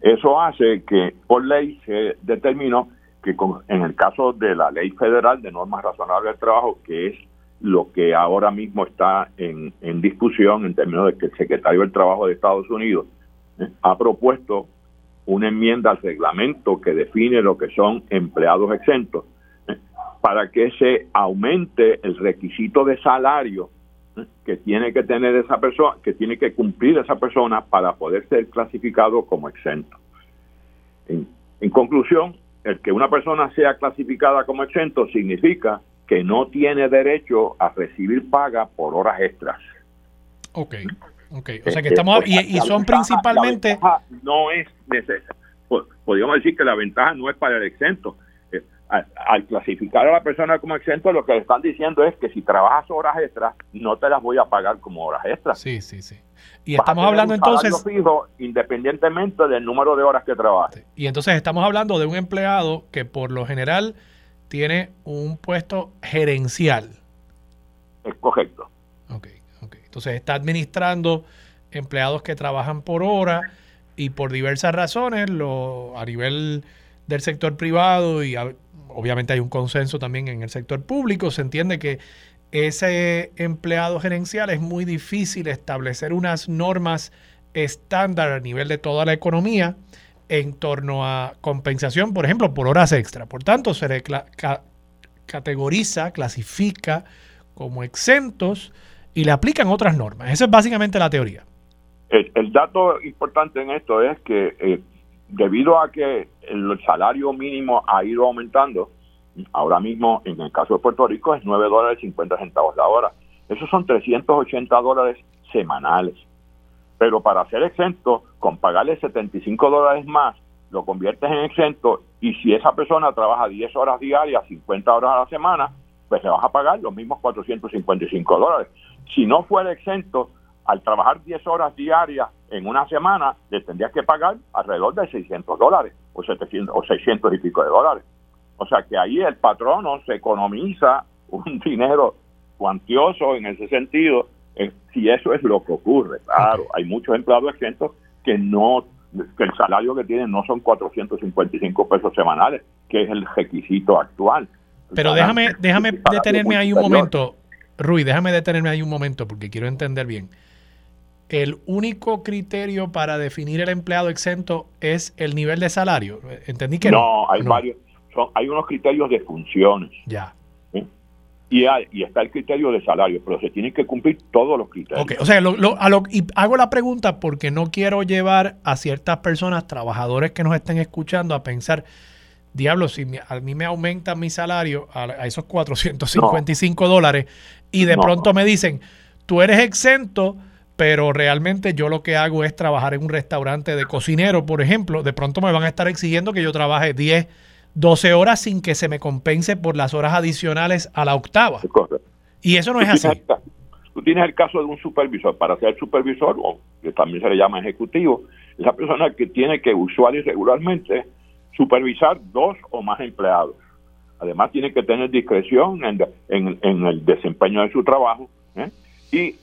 Eso hace que por ley se determinó que en el caso de la ley federal de normas razonables del trabajo, que es lo que ahora mismo está en, discusión en términos de que el secretario del Trabajo de Estados Unidos eh, ha propuesto una enmienda al reglamento que define lo que son empleados exentos eh, para que se aumente el requisito de salario eh, que tiene que tener esa persona, que tiene que cumplir esa persona para poder ser clasificado como exento. en conclusión, el que una persona sea clasificada como exento significa que no tiene derecho a recibir paga por horas extras. Ok, ok. O sea que estamos, y, son principalmente... no es necesario. Podríamos decir que la ventaja no es para el exento. Eh, al, clasificar a la persona como exento, lo que le están diciendo es que si trabajas horas extras, no te las voy a pagar como horas extras. Sí, sí, sí. Y estamos hablando entonces... Fijo, independientemente del número de horas que trabaje. Y entonces estamos hablando de un empleado que por lo general tiene un puesto gerencial. Es correcto. Ok, ok. Entonces está administrando empleados que trabajan por hora y por diversas razones, lo, a nivel del sector privado y obviamente hay un consenso también en el sector público, se entiende que ese empleado gerencial es muy difícil establecer unas normas estándar a nivel de toda la economía en torno a compensación, por ejemplo, por horas extra. Por tanto, se le categoriza, clasifica como exentos y le aplican otras normas. Esa es básicamente la teoría. El, dato importante en esto es que eh, debido a que el salario mínimo ha ido aumentando, ahora mismo en el caso de Puerto Rico es 9 dólares 50 centavos la hora. Esos son 380 dólares semanales. Pero para ser exento, con pagarle 75 dólares más, lo conviertes en exento y si esa persona trabaja 10 horas diarias, 50 horas a la semana, pues le vas a pagar los mismos 455 dólares. Si no fuera exento, al trabajar 10 horas diarias en una semana, le tendrías que pagar alrededor de 600 dólares o, 700, o 600 y pico de dólares. O sea que ahí el patrono se economiza un dinero cuantioso en ese sentido si eso es lo que ocurre. Claro, hay muchos empleados exentos que no que el salario que tienen no son 455 pesos semanales, que es el requisito actual. Pero déjame déjame detenerme ahí un momento, Rui, déjame detenerme ahí un momento porque quiero entender bien. El único criterio para definir el empleado exento es el nivel de salario. Entendí que no. hay varios, son, hay unos criterios de funciones. Ya. Y, hay, y está el criterio de salario, pero se tienen que cumplir todos los criterios. Ok, o sea, lo, lo- a lo- y hago la pregunta porque no quiero llevar a ciertas personas, trabajadores que nos estén escuchando, a pensar, diablo, si a mí me aumenta mi salario a, a esos 455 dólares y de No. pronto me dicen, tú eres exento, pero realmente yo lo que hago es trabajar en un restaurante de cocinero, por ejemplo, de pronto me van a estar exigiendo que yo trabaje 10, 12 horas sin que se me compense por las horas adicionales a la octava. Correcto. Y eso no Tú es así. tienes Tú tienes el caso de un supervisor. Para ser supervisor, o que también se le llama ejecutivo, es la persona que tiene que usual y regularmente supervisar dos o más empleados. Además, tiene que tener discreción en, en- en el desempeño de su trabajo ¿eh? y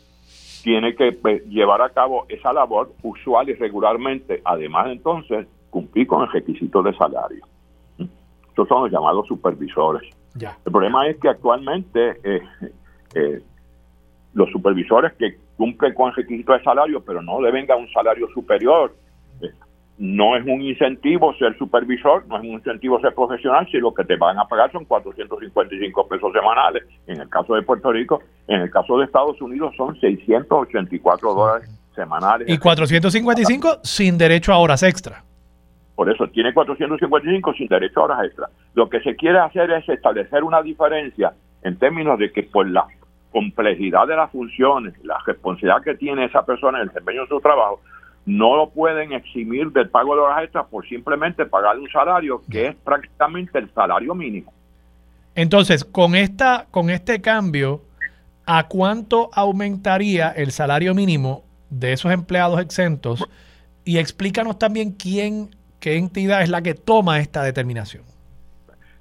tiene que pues, llevar a cabo esa labor usual y regularmente. Además, entonces, cumplir con el requisito de salario. Estos son los llamados supervisores. Ya. El problema es que actualmente eh, eh, los supervisores que cumplen con el requisito de salario, pero no le venga un salario superior, eh, no es un incentivo ser supervisor, no es un incentivo ser profesional, si lo que te van a pagar son 455 pesos semanales. En el caso de Puerto Rico, en el caso de Estados Unidos son 684 dólares semanales. Y 455 sin derecho a horas extra. Por eso tiene 455 sin derecho a horas extra. Lo que se quiere hacer es establecer una diferencia en términos de que por la complejidad de las funciones, la responsabilidad que tiene esa persona en el desempeño de su trabajo, no lo pueden eximir del pago de horas extras por simplemente pagarle un salario que es prácticamente el salario mínimo. Entonces, con esta, con este cambio, ¿a cuánto aumentaría el salario mínimo de esos empleados exentos? Y explícanos también quién, qué entidad es la que toma esta determinación.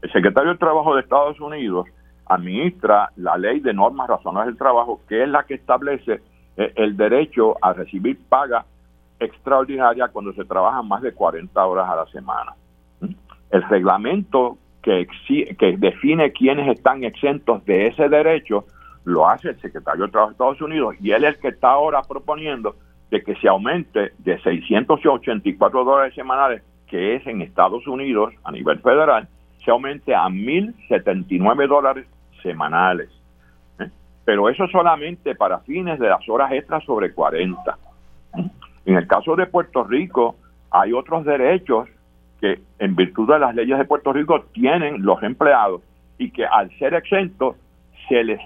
El secretario del Trabajo de Estados Unidos administra la ley de normas razonables del trabajo, que es la que establece eh, el derecho a recibir paga extraordinaria cuando se trabajan más de 40 horas a la semana. ¿Mm? El reglamento que, que define quiénes están exentos de ese derecho lo hace el secretario del Trabajo de Estados Unidos y él es el que está ahora proponiendo de que se aumente de 684 dólares semanales, que es en Estados Unidos a nivel federal, se aumente a 1.079 dólares semanales. ¿eh? Pero eso solamente para fines de las horas extras sobre 40. ¿eh? En el caso de Puerto Rico, hay otros derechos que en virtud de las leyes de Puerto Rico tienen los empleados y que al ser exentos se les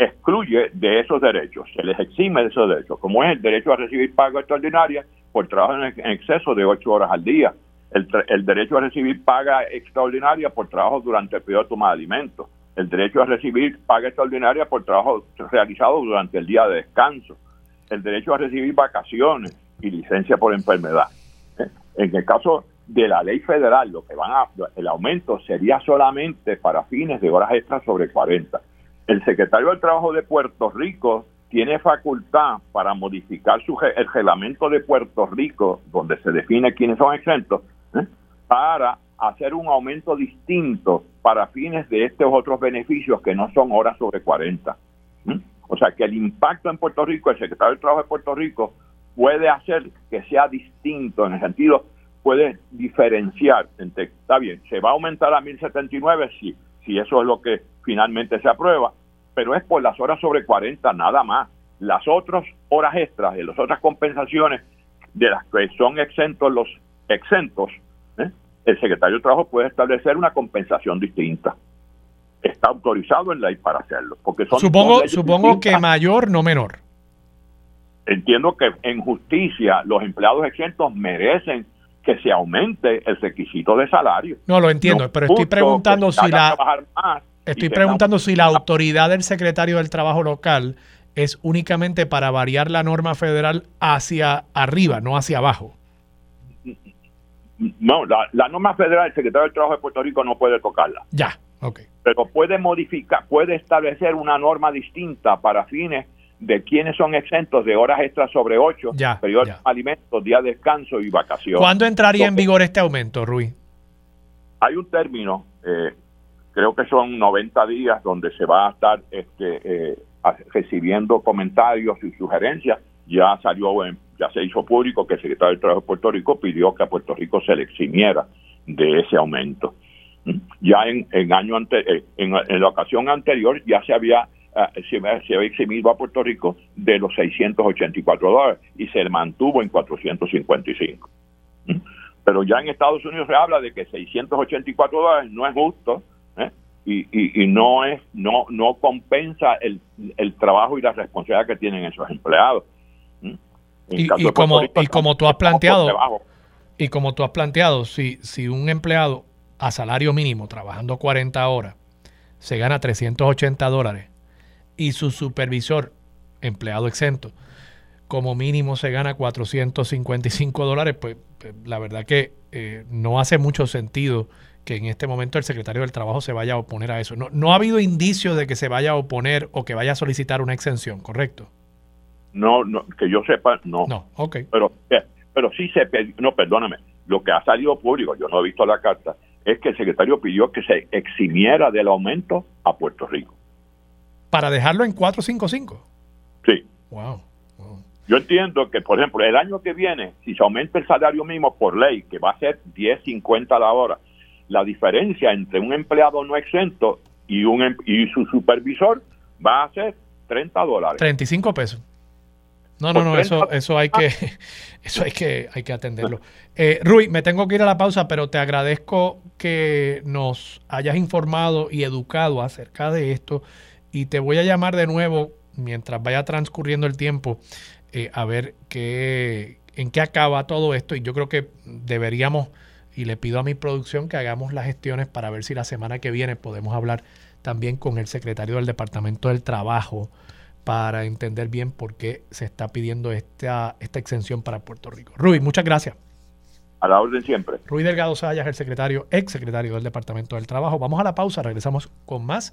excluye de esos derechos, se les exime de esos derechos, como es el derecho a recibir paga extraordinaria por trabajo en exceso de ocho horas al día, el derecho a recibir paga extraordinaria por trabajo durante el periodo de toma de alimentos, el derecho a recibir paga extraordinaria por trabajo realizado durante el día de descanso, el derecho a recibir vacaciones y licencia por enfermedad. ¿eh? En el caso de la ley federal, lo que van a, el aumento sería solamente para fines de horas extras sobre 40. El secretario del Trabajo de Puerto Rico tiene facultad para modificar su, el reglamento de Puerto Rico, donde se define quiénes son exentos, ¿eh? para hacer un aumento distinto para fines de estos otros beneficios que no son horas sobre 40. ¿eh? O sea que el impacto en Puerto Rico, el secretario del Trabajo de Puerto Rico puede hacer que sea distinto, en el sentido, puede diferenciar entre, está bien, se va a aumentar a 1079 si, si eso es lo que finalmente se aprueba, pero es por las horas sobre 40 nada más. Las otras horas extras y las otras compensaciones de las que son exentos los exentos, ¿eh? el secretario de Trabajo puede establecer una compensación distinta. Está autorizado en ley para hacerlo. Porque son Supongo, supongo que mayor, no menor. Entiendo que en justicia los empleados exentos merecen que se aumente el requisito de salario. No lo entiendo, No pero estoy preguntando si la trabajar más estoy preguntando un- si la autoridad del secretario del Trabajo local es únicamente para variar la norma federal hacia arriba, no hacia abajo. No, la, la norma federal, el secretario del Trabajo de Puerto Rico no puede tocarla, Ya, ok. pero puede modificar, puede establecer una norma distinta para fines de quienes son exentos de horas extras sobre ocho, Ya, periodos ya. de alimentos, días de descanso y vacaciones. ¿Cuándo entraría en vigor este aumento, Rui? hay un término, eh, creo que son 90 días, donde se va a estar este, eh, recibiendo comentarios y sugerencias. Ya salió, en- ya se hizo público que el secretario del Trabajo de Puerto Rico pidió que a Puerto Rico se le eximiera de ese aumento. Ya en, año ante, eh, en, la ocasión anterior ya se había se, había eximido a Puerto Rico de los 684 dólares y se mantuvo en 455. Pero ya en Estados Unidos se habla de que 684 dólares no es justo ¿eh? y, y, no es no no compensa el, el trabajo y la responsabilidad que tienen esos empleados. Y, como, y como tú has planteado, y como tú has planteado, si, si un empleado a salario mínimo, trabajando 40 horas, se gana 380 dólares y su supervisor, empleado exento, como mínimo se gana 455 dólares, pues, pues la verdad que eh, no hace mucho sentido que en este momento el secretario del Trabajo se vaya a oponer a eso. No, no ha habido indicios de que se vaya a oponer o que vaya a solicitar una exención, ¿correcto? No, no que yo sepa, no. No, ok. Pero, eh, pero sí se, no, perdóname, lo que ha salido público, yo no he visto la carta, es que el secretario pidió que se eximiera del aumento a Puerto Rico. ¿Para dejarlo en 455? Sí. Wow. Yo entiendo que, por ejemplo, el año que viene, si se aumenta el salario mínimo por ley, que va a ser 10.50 a la hora, la diferencia entre un empleado no exento y, un, em, y su supervisor va a ser 30 dólares. 35 pesos. No, no, no, eso, eso hay que, eso hay que, hay que atenderlo. Eh, Rui, me tengo que ir a la pausa, pero te agradezco que nos hayas informado y educado acerca de esto y te voy a llamar de nuevo mientras vaya transcurriendo el tiempo eh, a ver qué, en qué acaba todo esto y yo creo que deberíamos y le pido a mi producción que hagamos las gestiones para ver si la semana que viene podemos hablar también con el secretario del Departamento del Trabajo para entender bien por qué se está pidiendo esta, esta exención para Puerto Rico. Rui, muchas gracias. A la orden siempre. Rui Delgado Sayas, el secretario, ex secretario del Departamento del Trabajo. Vamos a la pausa, regresamos con más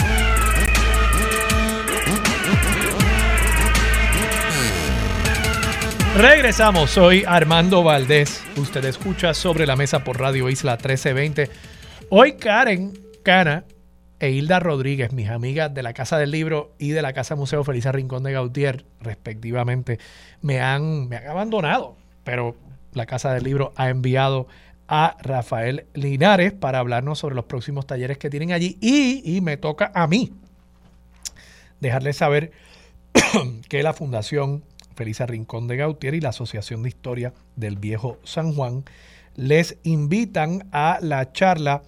Regresamos, soy Armando Valdés. Usted escucha sobre la mesa por Radio Isla 1320. Hoy Karen Cana e Hilda Rodríguez, mis amigas de la Casa del Libro y de la Casa Museo Felisa Rincón de Gautier, respectivamente, me han, me han abandonado. Pero la Casa del Libro ha enviado a Rafael Linares para hablarnos sobre los próximos talleres que tienen allí y, y me toca a mí dejarles saber que la Fundación Felisa Rincón de Gautier y la Asociación de Historia del Viejo San Juan les invitan a la charla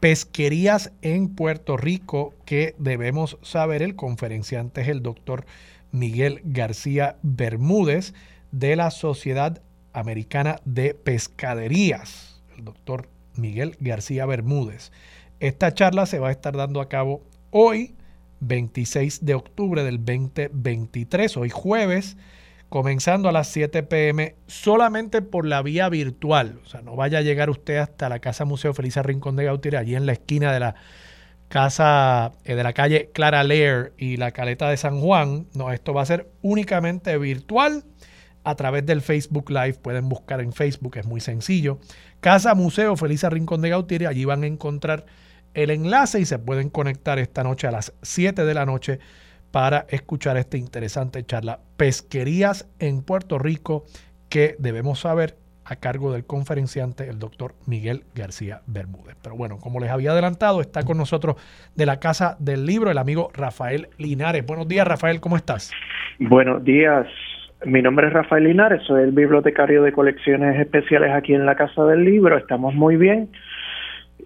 Pesquerías en Puerto Rico que debemos saber. El conferenciante es el doctor Miguel García Bermúdez de la Sociedad Americana de Pescaderías. El doctor Miguel García Bermúdez. Esta charla se va a estar dando a cabo hoy, 26 de octubre del 2023, hoy jueves comenzando a las 7 pm solamente por la vía virtual. O sea, no vaya a llegar usted hasta la Casa Museo Felisa Rincón de Gautier, allí en la esquina de la casa eh, de la calle Clara Lear y la Caleta de San Juan. No, esto va a ser únicamente virtual a través del Facebook Live. Pueden buscar en Facebook, es muy sencillo. Casa Museo Felisa Rincón de Gautier, allí van a encontrar el enlace y se pueden conectar esta noche a las 7 de la noche para escuchar esta interesante charla. Pesquerías en Puerto Rico que debemos saber a cargo del conferenciante, el doctor Miguel García Bermúdez. Pero bueno, como les había adelantado, está con nosotros de la Casa del Libro el amigo Rafael Linares. Buenos días, Rafael, ¿cómo estás? Buenos días. Mi nombre es Rafael Linares, soy el bibliotecario de colecciones especiales aquí en la Casa del Libro. Estamos muy bien.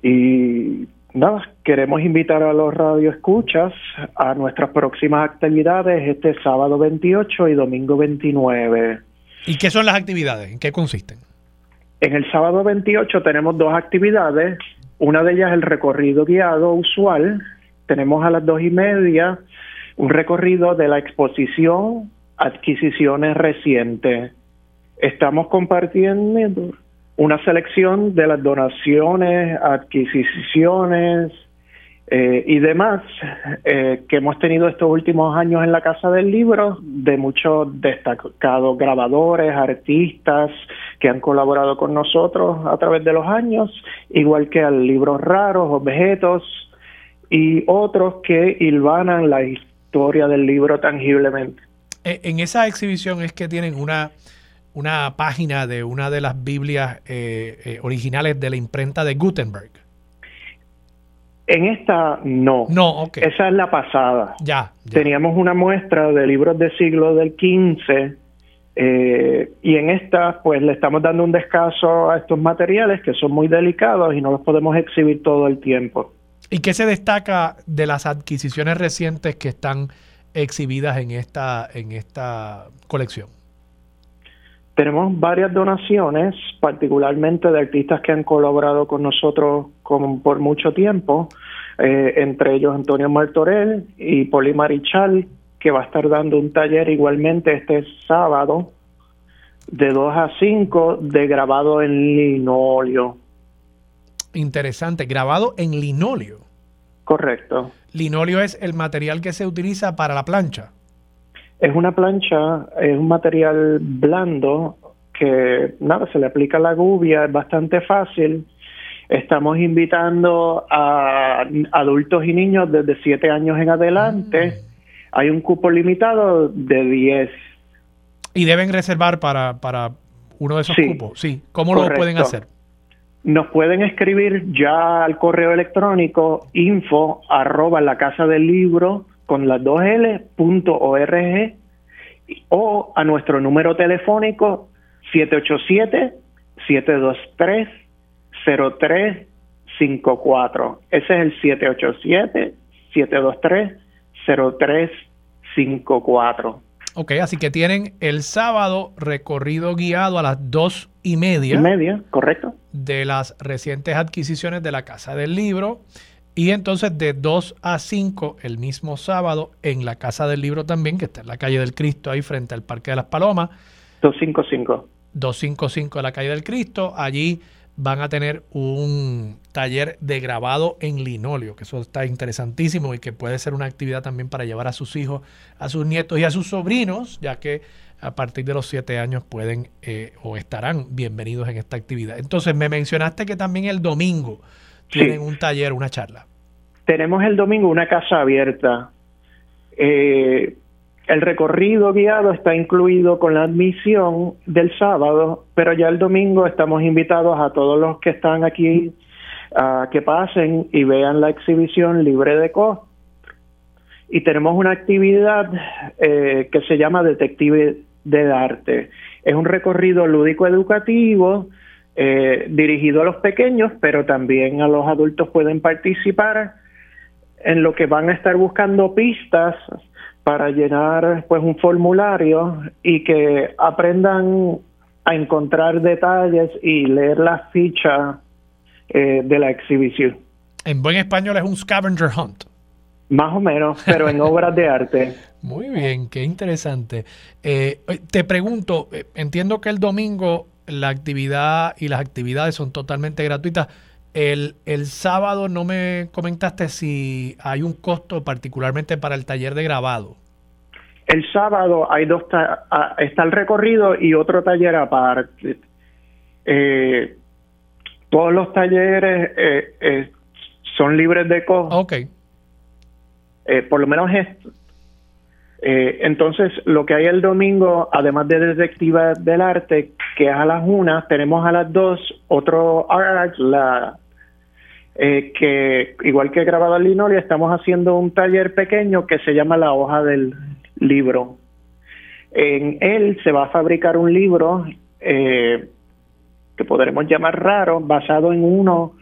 Y nada, queremos invitar a los radioescuchas a nuestras próximas actividades este sábado 28 y domingo 29. ¿Y qué son las actividades? ¿En qué consisten? En el sábado 28 tenemos dos actividades. Una de ellas es el recorrido guiado usual. Tenemos a las dos y media un recorrido de la exposición Adquisiciones Recientes. Estamos compartiendo una selección de las donaciones, adquisiciones eh, y demás eh, que hemos tenido estos últimos años en la Casa del Libro, de muchos destacados grabadores, artistas que han colaborado con nosotros a través de los años, igual que al libros raros, objetos y otros que hilvanan la historia del libro tangiblemente. Eh, en esa exhibición es que tienen una, una página de una de las Biblias originales de la imprenta de Gutenberg. En esta no. No, ok. Esa es la pasada. Ya. Teníamos una muestra de libros de siglo del XV eh, y en esta pues le estamos dando un descanso a estos materiales que son muy delicados y no los podemos exhibir todo el tiempo. ¿Y qué se destaca de las adquisiciones recientes que están exhibidas en esta, en esta colección? Tenemos varias donaciones, particularmente de artistas que han colaborado con nosotros por mucho tiempo, eh, entre ellos Antonio Martorell y Poli Marichal, que va a estar dando un taller igualmente este sábado de 2 a 5 de grabado en linóleo. Interesante, grabado en linóleo. Correcto. Linóleo es el material que se utiliza para la plancha. Es una plancha, es un material blando que nada, se le aplica la gubia, es bastante fácil. Estamos invitando a adultos y niños desde 7 años en adelante. Mm. Hay un cupo limitado de 10. Y deben reservar para, para uno de esos cupos. Sí. ¿Cómo lo pueden hacer? Nos pueden escribir ya al correo electrónico info arroba la casa del libro con las dos L punto org o a nuestro número telefónico 787-723-0354. Ese es el 787-723-0354. Ok, así que tienen el sábado recorrido guiado a las dos y media. Y media, correcto. De las recientes adquisiciones de la Casa del Libro. Y entonces de 2 a 5 el mismo sábado en la Casa del Libro también, que está en la calle del Cristo, ahí frente al Parque de las Palomas. 255. 255 de la calle del Cristo. Allí van a tener un taller de grabado en linóleo, que eso está interesantísimo y que puede ser una actividad también para llevar a sus hijos, a sus nietos y a sus sobrinos, ya que a partir de los siete años pueden eh, o estarán bienvenidos en esta actividad. Entonces, me mencionaste que también el domingo tienen un taller, una charla. Tenemos el domingo una casa abierta. Eh, el recorrido guiado está incluido con la admisión del sábado, pero ya el domingo estamos invitados a todos los que están aquí a que pasen y vean la exhibición libre de costo. Y tenemos una actividad eh, que se llama Detective de Arte. Es un recorrido lúdico educativo eh, dirigido a los pequeños, pero también a los adultos pueden participar en lo que van a estar buscando pistas para llenar pues un formulario y que aprendan a encontrar detalles y leer la ficha eh, de la exhibición. En buen español es un scavenger hunt. Más o menos, pero en obras de arte. Muy bien, qué interesante. Eh, te pregunto, entiendo que el domingo la actividad y las actividades son totalmente gratuitas. El, el, sábado no me comentaste si hay un costo particularmente para el taller de grabado. El sábado hay dos está el recorrido y otro taller aparte. Eh, todos los talleres eh, eh, son libres de costo. Ok. por lo menos esto eh, entonces, lo que hay el domingo, además de Detectiva del Arte, que es a las una, tenemos a las dos otro art, la, eh, que igual que grabado en Linolia, estamos haciendo un taller pequeño que se llama La hoja del libro. En él se va a fabricar un libro eh, que podremos llamar raro, basado en uno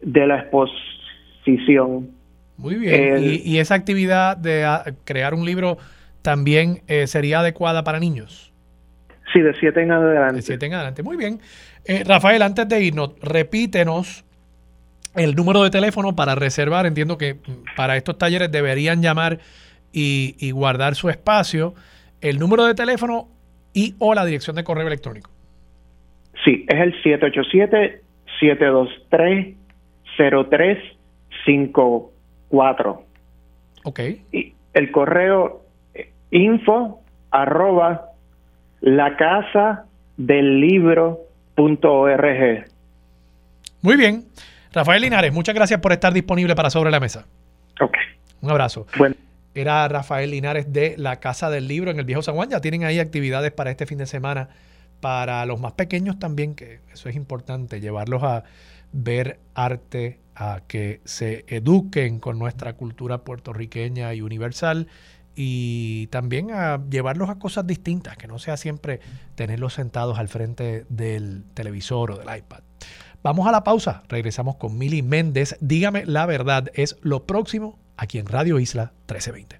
de la exposición. Muy bien. ¿Y, ¿Y, esa actividad de ah, crear un libro también eh, sería adecuada para niños. Sí, de 7 en adelante. De 7 en adelante. Muy bien. Eh, Rafael, antes de irnos, repítenos el número de teléfono para reservar. Entiendo que para estos talleres deberían llamar y, guardar su espacio. El número de teléfono y o la dirección de correo electrónico. Sí, es el 787-723-0354. 4. Ok. Y el correo info arroba la casa del libro punto org. Muy bien. Rafael Linares, muchas gracias por estar disponible para Sobre la Mesa. Ok. Un abrazo. Bueno. Era Rafael Linares de la Casa del Libro en el Viejo San Juan. Ya tienen ahí actividades para este fin de semana. Para los más pequeños también, que eso es importante, llevarlos a ver arte, a que se eduquen con nuestra cultura puertorriqueña y universal y también a llevarlos a cosas distintas, que no sea siempre tenerlos sentados al frente del televisor o del iPad. Vamos a la pausa, regresamos con Mili Méndez. Dígame la verdad, es lo próximo aquí en Radio Isla 1320.